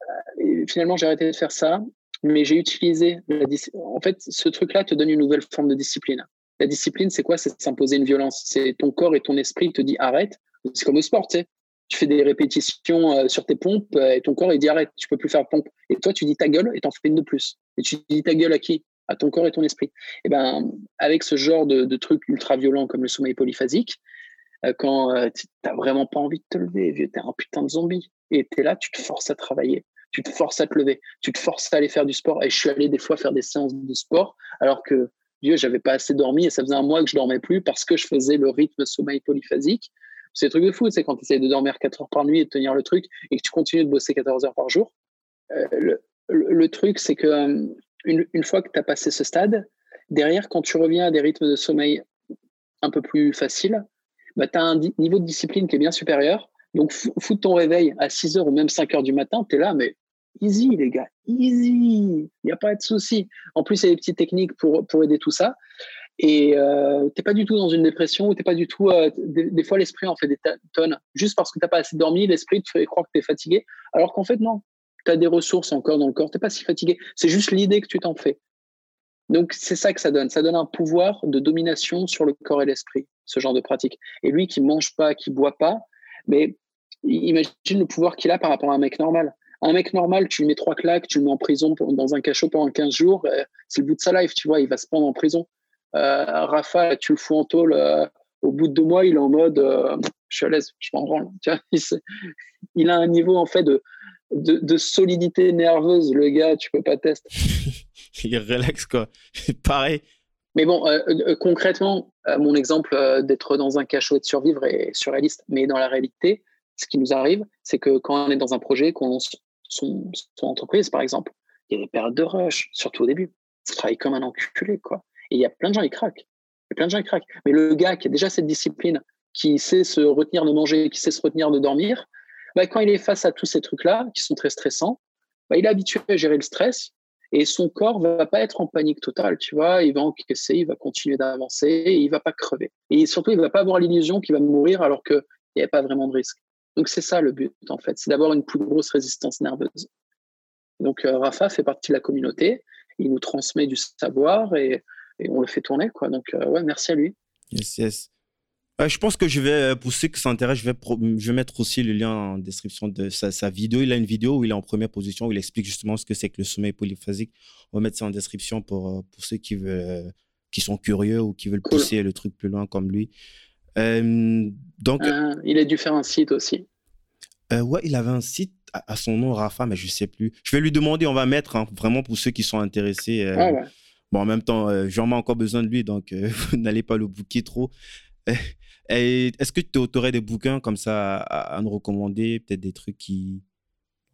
finalement, j'ai arrêté de faire ça. Mais j'ai utilisé. La en fait, ce truc-là te donne une nouvelle forme de discipline. La discipline, c'est quoi? C'est s'imposer une violence. C'est ton corps et ton esprit te dit arrête. C'est comme au sport, tu sais tu fais des répétitions euh, sur tes pompes euh, et ton corps il dit arrête, tu peux plus faire pompe. Et toi tu dis ta gueule et t'en fais une de plus. Et tu dis ta gueule à qui? À ton corps et ton esprit. Et ben avec ce genre de, de trucs ultra violents comme le sommeil polyphasique, euh, quand tu n'as vraiment pas envie de te lever, tu es un putain de zombie et tu es là, tu te forces à travailler, tu te forces à te lever, tu te forces à aller faire du sport. Et je suis allé des fois faire des séances de sport alors que Dieu, j'avais pas assez dormi et ça faisait un mois que je dormais plus parce que je faisais le rythme sommeil polyphasique c'est un truc de fou, c'est quand tu essayes de dormir 4 heures par nuit et de tenir le truc et que tu continues de bosser 14 heures par jour. Euh, le, truc, c'est que euh, une, fois que tu as passé ce stade, derrière, quand tu reviens à des rythmes de sommeil un peu plus faciles, bah, tu as un niveau de discipline qui est bien supérieur. Donc, foutre ton réveil à 6 heures ou même 5 heures du matin, tu es là, mais easy, les gars, easy, il n'y a pas de souci. En plus, il y a des petites techniques pour, pour aider tout ça et euh, tu n'es pas du tout dans une dépression ou t'es pas du tout. Euh, des, fois, l'esprit en fait des tonnes. Juste parce que tu n'as pas assez dormi, l'esprit te fait croire que tu es fatigué. Alors qu'en fait, non. Tu as des ressources encore dans le corps. Tu n'es pas si fatigué. C'est juste l'idée que tu t'en fais. Donc, c'est ça que ça donne. Ça donne un pouvoir de domination sur le corps et l'esprit, ce genre de pratique. Et lui qui mange pas, qui boit pas, mais imagine le pouvoir qu'il a par rapport à un mec normal. Un mec normal, tu lui mets trois claques, tu le mets en prison dans un cachot pendant 15 jours, euh, c'est le bout de sa life, tu vois, il va se prendre en prison. Euh, Rafa, tu le fous en tôle. Euh, au bout de deux mois, il est en mode euh, je suis à l'aise, je m'en branle. Il, a un niveau en fait de, de, solidité nerveuse, le gars, tu peux pas tester. il relaxe quoi. Pareil. Mais bon, concrètement, mon exemple d'être dans un cachot et de survivre est surréaliste. Mais dans la réalité, ce qui nous arrive, c'est que quand on est dans un projet, qu'on lance son, entreprise, par exemple, il y a des périodes de rush, surtout au début. Il travaille comme un enculé, quoi. Et il y a plein de gens qui craquent. Il y a plein de gens qui craquent. Mais le gars qui a déjà cette discipline, qui sait se retenir de manger, qui sait se retenir de dormir, bah, quand il est face à tous ces trucs-là, qui sont très stressants, bah, il est habitué à gérer le stress et son corps va pas être en panique totale, tu vois. Il va encaisser, il va continuer d'avancer et il va pas crever. Et surtout, il va pas avoir l'illusion qu'il va mourir alors qu'il n'y a pas vraiment de risque. Donc, c'est ça le but, en fait. C'est d'avoir une plus grosse résistance nerveuse. Donc, euh, Rafa fait partie de la communauté. Il nous transmet du savoir et et on le fait tourner. Quoi. Donc, euh, ouais, merci à lui. Yes, yes. je pense que je vais, euh, pour ceux qui s'intéressent, je vais, je vais mettre aussi le lien en description de sa, vidéo. Il a une vidéo où il est en première position, où il explique justement ce que c'est que le sommeil polyphasique. On va mettre ça en description pour, euh, pour ceux qui, veulent, qui sont curieux ou qui veulent pousser le truc plus loin comme lui. donc, il a dû faire un site aussi. Ouais, il avait un site à, son nom, Rafa, mais je sais plus. Je vais lui demander, on va mettre hein, vraiment pour ceux qui sont intéressés. Ah ouais. Bon, en même temps, euh, j'en ai encore besoin de lui, donc euh, vous n'allez pas le bouquer trop. Est-ce que tu aurais des bouquins comme ça à, nous recommander Peut-être des trucs qui.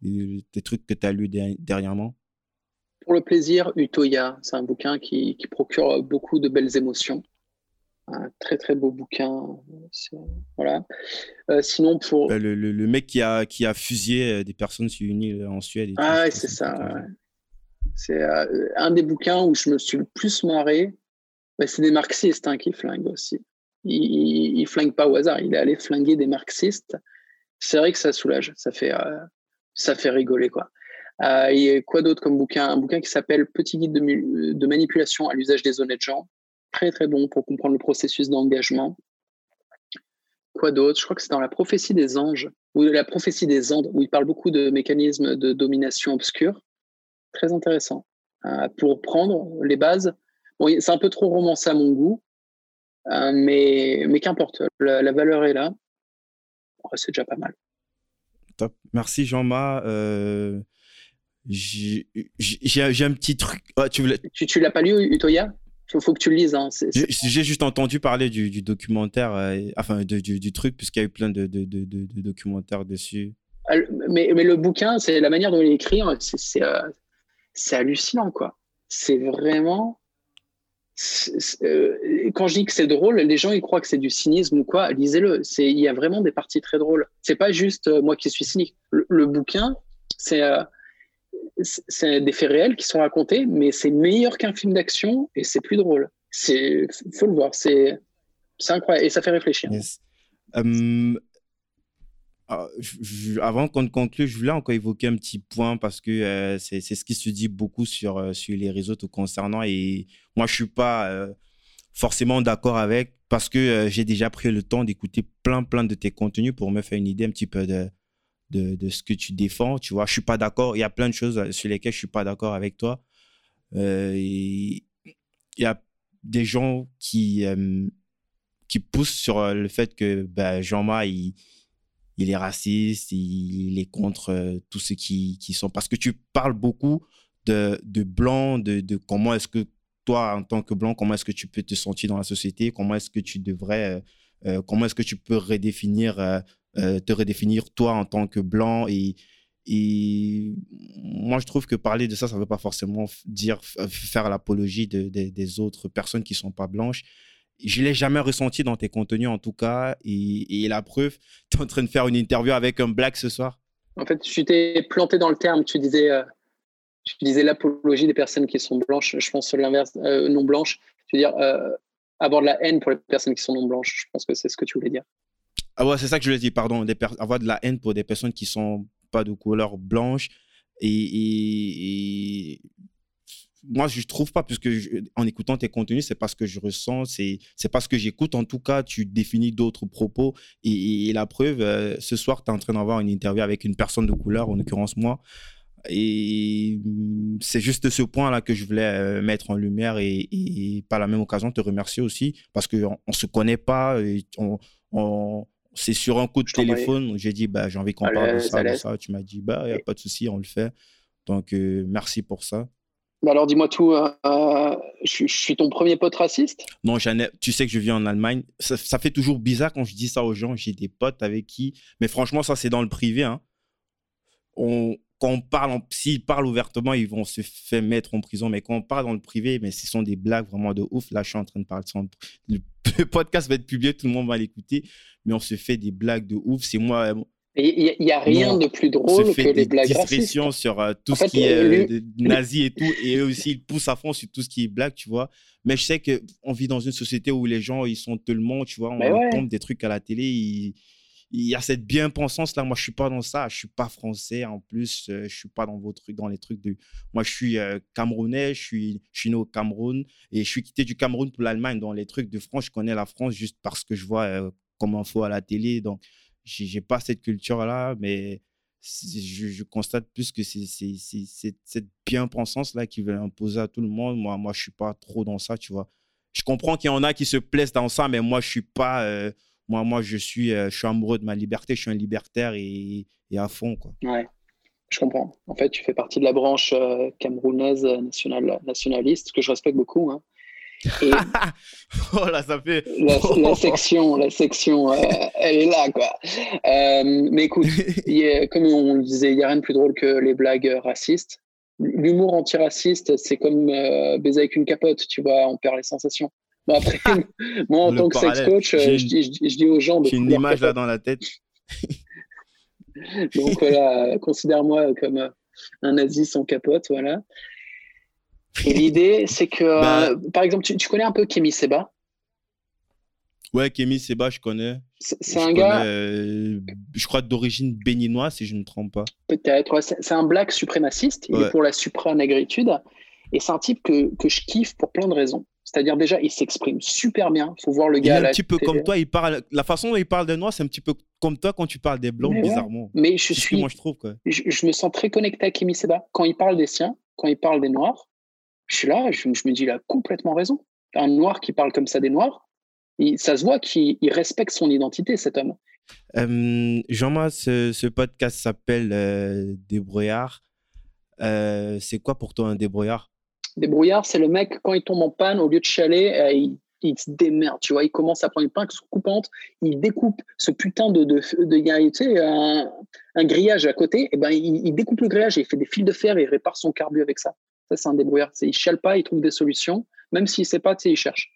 Des trucs que tu as lus dernièrement? Pour le plaisir, Utoya, c'est un bouquin qui, procure beaucoup de belles émotions. Un très très beau bouquin. Voilà. Euh, sinon, pour. Le, le, mec qui a, qui a fusillé des personnes sur une île en Suède. ah, c'est ça. C'est euh, un des bouquins où je me suis le plus marré. Bah, c'est des marxistes hein, qui flinguent aussi. Il, ne flingue pas au hasard. Il est allé flinguer des marxistes. C'est vrai que ça soulage. Ça fait, euh, ça fait rigoler quoi. Euh, et quoi d'autre comme bouquin? Un bouquin qui s'appelle Petit guide de, de manipulation à l'usage des honnêtes gens. Très très bon pour comprendre le processus d'engagement. Quoi d'autre? Je crois que c'est dans la prophétie des anges ou la prophétie des Andes où il parle beaucoup de mécanismes de domination obscure très intéressant euh, pour prendre les bases. Bon, c'est un peu trop romancé à mon goût, euh, mais, mais qu'importe, la, valeur est là. c'est déjà pas mal. Top. Merci Jean-Ma. Euh, j'ai un petit truc. tu, tu, l'as pas lu, Utoya? Il faut que tu le lises. Hein. J'ai juste entendu parler du, documentaire, enfin du, du, truc, puisqu'il y a eu plein de, de, de, documentaires dessus. Mais, mais, le bouquin, c'est la manière dont il est écrit, c'est c'est hallucinant, quoi. C'est vraiment. euh, quand je dis que c'est drôle, les gens ils croient que c'est du cynisme ou quoi. Lisez-le. Il y a vraiment des parties très drôles. C'est pas juste euh, moi qui suis cynique. Le, bouquin, c'est euh, c'est des faits réels qui sont racontés, mais c'est meilleur qu'un film d'action et c'est plus drôle. C'est faut le voir. C'est incroyable et ça fait réfléchir. Ah, avant qu'on conclue, je voulais encore évoquer un petit point parce que euh, c'est ce qui se dit beaucoup sur, euh, sur les réseaux te concernant et moi, je suis pas euh, forcément d'accord avec parce que j'ai déjà pris le temps d'écouter plein, plein de tes contenus pour me faire une idée un petit peu de, de, de ce que tu défends. Tu vois, je suis pas d'accord. Il y a plein de choses sur lesquelles je suis pas d'accord avec toi. il y a des gens qui, qui poussent sur le fait que ben, Jean-Ma, il il est raciste, il est contre euh, tous ceux qui, qui sont. Parce que tu parles beaucoup de, de blanc, de, de comment est-ce que toi, en tant que blanc, comment est-ce que tu peux te sentir dans la société, comment est-ce que tu devrais, euh, euh, comment est-ce que tu peux redéfinir, te redéfinir toi en tant que blanc et, et moi, je trouve que parler de ça, ça ne veut pas forcément dire faire l'apologie de, des autres personnes qui ne sont pas blanches je l'ai jamais ressenti dans tes contenus en tout cas. Et, la preuve, tu es en train de faire une interview avec un black ce soir. En fait, tu t'es planté dans le terme. Tu disais, euh, disais l'apologie des personnes qui sont blanches. Je pense l'inverse, euh, non blanches. Tu veux dire euh, avoir de la haine pour les personnes qui sont non blanches. Je pense que c'est ce que tu voulais dire. Ah ouais, c'est ça que je voulais dire, pardon. avoir de la haine pour des personnes qui sont pas de couleur blanche. et moi, je trouve pas, puisque en écoutant tes contenus, c'est pas ce que je ressens, c'est pas ce que j'écoute. En tout cas, tu définis d'autres propos. Et, la preuve, euh, ce soir, tu es en train d'avoir une interview avec une personne de couleur, en l'occurrence moi. Et mm, c'est juste ce point-là que je voulais euh, mettre en lumière et, par la même occasion te remercier aussi parce qu'on ne se connaît pas. on, c'est sur un coup de téléphone. J'ai dit, bah, j'ai envie qu'on parle de ça, de ça. Tu m'as dit, bah, il n'y a pas de souci, on le fait. Donc, euh, merci pour ça. Bah alors dis-moi tout, euh, euh, je, suis ton premier pote raciste? Non, tu sais que je vis en Allemagne. Ça, fait toujours bizarre quand je dis ça aux gens. J'ai des potes avec qui, mais franchement, ça c'est dans le privé. Hein. On, quand on parle, s'ils parlent ouvertement, ils vont se faire mettre en prison. Mais quand on parle dans le privé, mais ce sont des blagues vraiment de ouf. Là, je suis en train de parler. Le, le podcast va être publié, tout le monde va l'écouter. Mais on se fait des blagues de ouf. C'est moi, il n'y a rien de plus drôle que les blagues racistes. sur euh, tout ce qui est euh, nazi et tout, et eux aussi ils poussent à fond sur tout ce qui est blague, tu vois. Mais je sais qu'on vit dans une société où les gens ils sont tellement, tu vois, on tombe des trucs à la télé, il, y a cette bien-pensance là. Moi je suis pas dans ça, je suis pas français en plus, euh, je suis pas dans vos trucs, dans les trucs de. Moi je suis camerounais, je suis, je suis né au Cameroun et je suis quitté du Cameroun pour l'Allemagne. Dans les trucs de France, je connais la France juste parce que je vois comment il faut à la télé, donc j'ai pas cette culture-là, mais je, constate plus que c'est cette bien-pensance-là qui veut imposer à tout le monde. Moi, moi je suis pas trop dans ça, tu vois. Je comprends qu'il y en a qui se plaisent dans ça, mais moi, je suis pas. Euh, moi, moi je, suis, euh, je suis amoureux de ma liberté, je suis un libertaire et, et, à fond, quoi. Ouais, je comprends. En fait, tu fais partie de la branche euh, camerounaise national, nationaliste, que je respecte beaucoup. Hein. oh là, ça fait. La, section, la section, euh, elle est là, quoi. Euh, mais écoute, comme on le disait, il n'y a rien de plus drôle que les blagues racistes. L'humour antiraciste, c'est comme euh, baiser avec une capote, tu vois, on perd les sensations. Bon, après, moi, en tant que sex coach, je, je, dis aux gens. J'ai une image là dans la tête. Donc voilà, considère-moi comme un nazi sans capote, voilà. Et l'idée, c'est que, bah euh, par exemple, tu, connais un peu Kémy Seba? Ouais, Kémy Seba, je connais. C'est un gars. Euh, je crois d'origine béninoise, si je ne me trompe pas. Peut-être. c'est un black suprémaciste. Il est pour la supranagritude. Et c'est un type que, que, je kiffe pour plein de raisons. C'est-à-dire, déjà, il s'exprime super bien. Il faut voir le gars. Il est un petit peu comme toi. Il parle, la façon dont il parle des noirs, c'est un petit peu comme toi quand tu parles des blancs, bizarrement. Mais je suis. moi, je trouve. Quoi. Je, me sens très connecté à Kémy Seba. Quand il parle des siens, quand il parle des noirs, je suis là, je, me dis, il a complètement raison. Un noir qui parle comme ça des noirs, ça se voit qu'il respecte son identité, cet homme. Jean-Marc, ce, podcast s'appelle euh, Débrouillard. Euh, c'est quoi pour toi un débrouillard? Débrouillard, c'est le mec, quand il tombe en panne, au lieu de chialer, euh, il, se démerde, tu vois. Il commence à prendre une pince coupante, il découpe ce putain de. de, de, tu sais, un, grillage à côté, et ben, il, découpe le grillage et il fait des fils de fer et il répare son carbu avec ça. Ça, c'est un débrouillard. Il chiale pas, il trouve des solutions, Même s'il sait pas, tu sais, il cherche.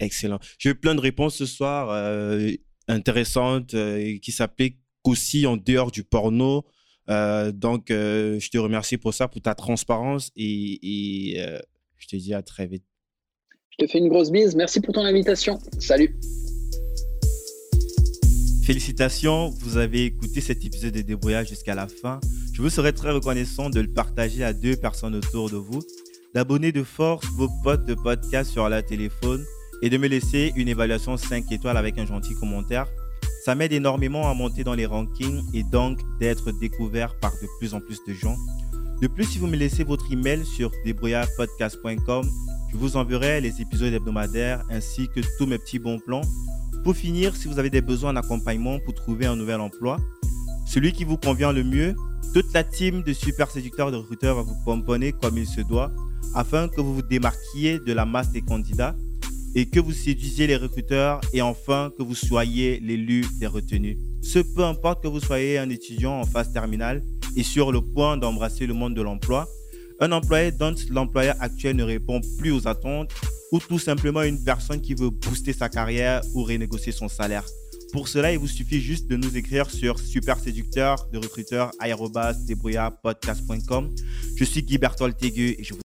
Excellent. J'ai eu plein de réponses ce soir euh, intéressantes euh, qui s'appliquent aussi en dehors du porno. Euh, donc, je te remercie pour ça, pour ta transparence et, et je te dis à très vite. Je te fais une grosse bise. Merci pour ton invitation. Salut. Félicitations, vous avez écouté cet épisode de Débrouillage jusqu'à la fin. Je vous serais très reconnaissant de le partager à deux personnes autour de vous, d'abonner de force vos potes de podcast sur la téléphone et de me laisser une évaluation 5 étoiles avec un gentil commentaire. Ça m'aide énormément à monter dans les rankings et donc d'être découvert par de plus en plus de gens. De plus, si vous me laissez votre email sur débrouillardpodcast.com, je vous enverrai les épisodes hebdomadaires ainsi que tous mes petits bons plans pour finir, si vous avez des besoins d'accompagnement pour trouver un nouvel emploi, celui qui vous convient le mieux, toute la team de super séducteurs de recruteurs va vous pomponner comme il se doit afin que vous vous démarquiez de la masse des candidats et que vous séduisiez les recruteurs et enfin que vous soyez l'élu des retenus. Ce peu importe que vous soyez un étudiant en phase terminale et sur le point d'embrasser le monde de l'emploi, un employé dont l'employeur actuel ne répond plus aux attentes ou tout simplement une personne qui veut booster sa carrière ou renégocier son salaire. Pour cela, il vous suffit juste de nous écrire sur super séducteur de recruteur Je suis Guy Bertol et je vous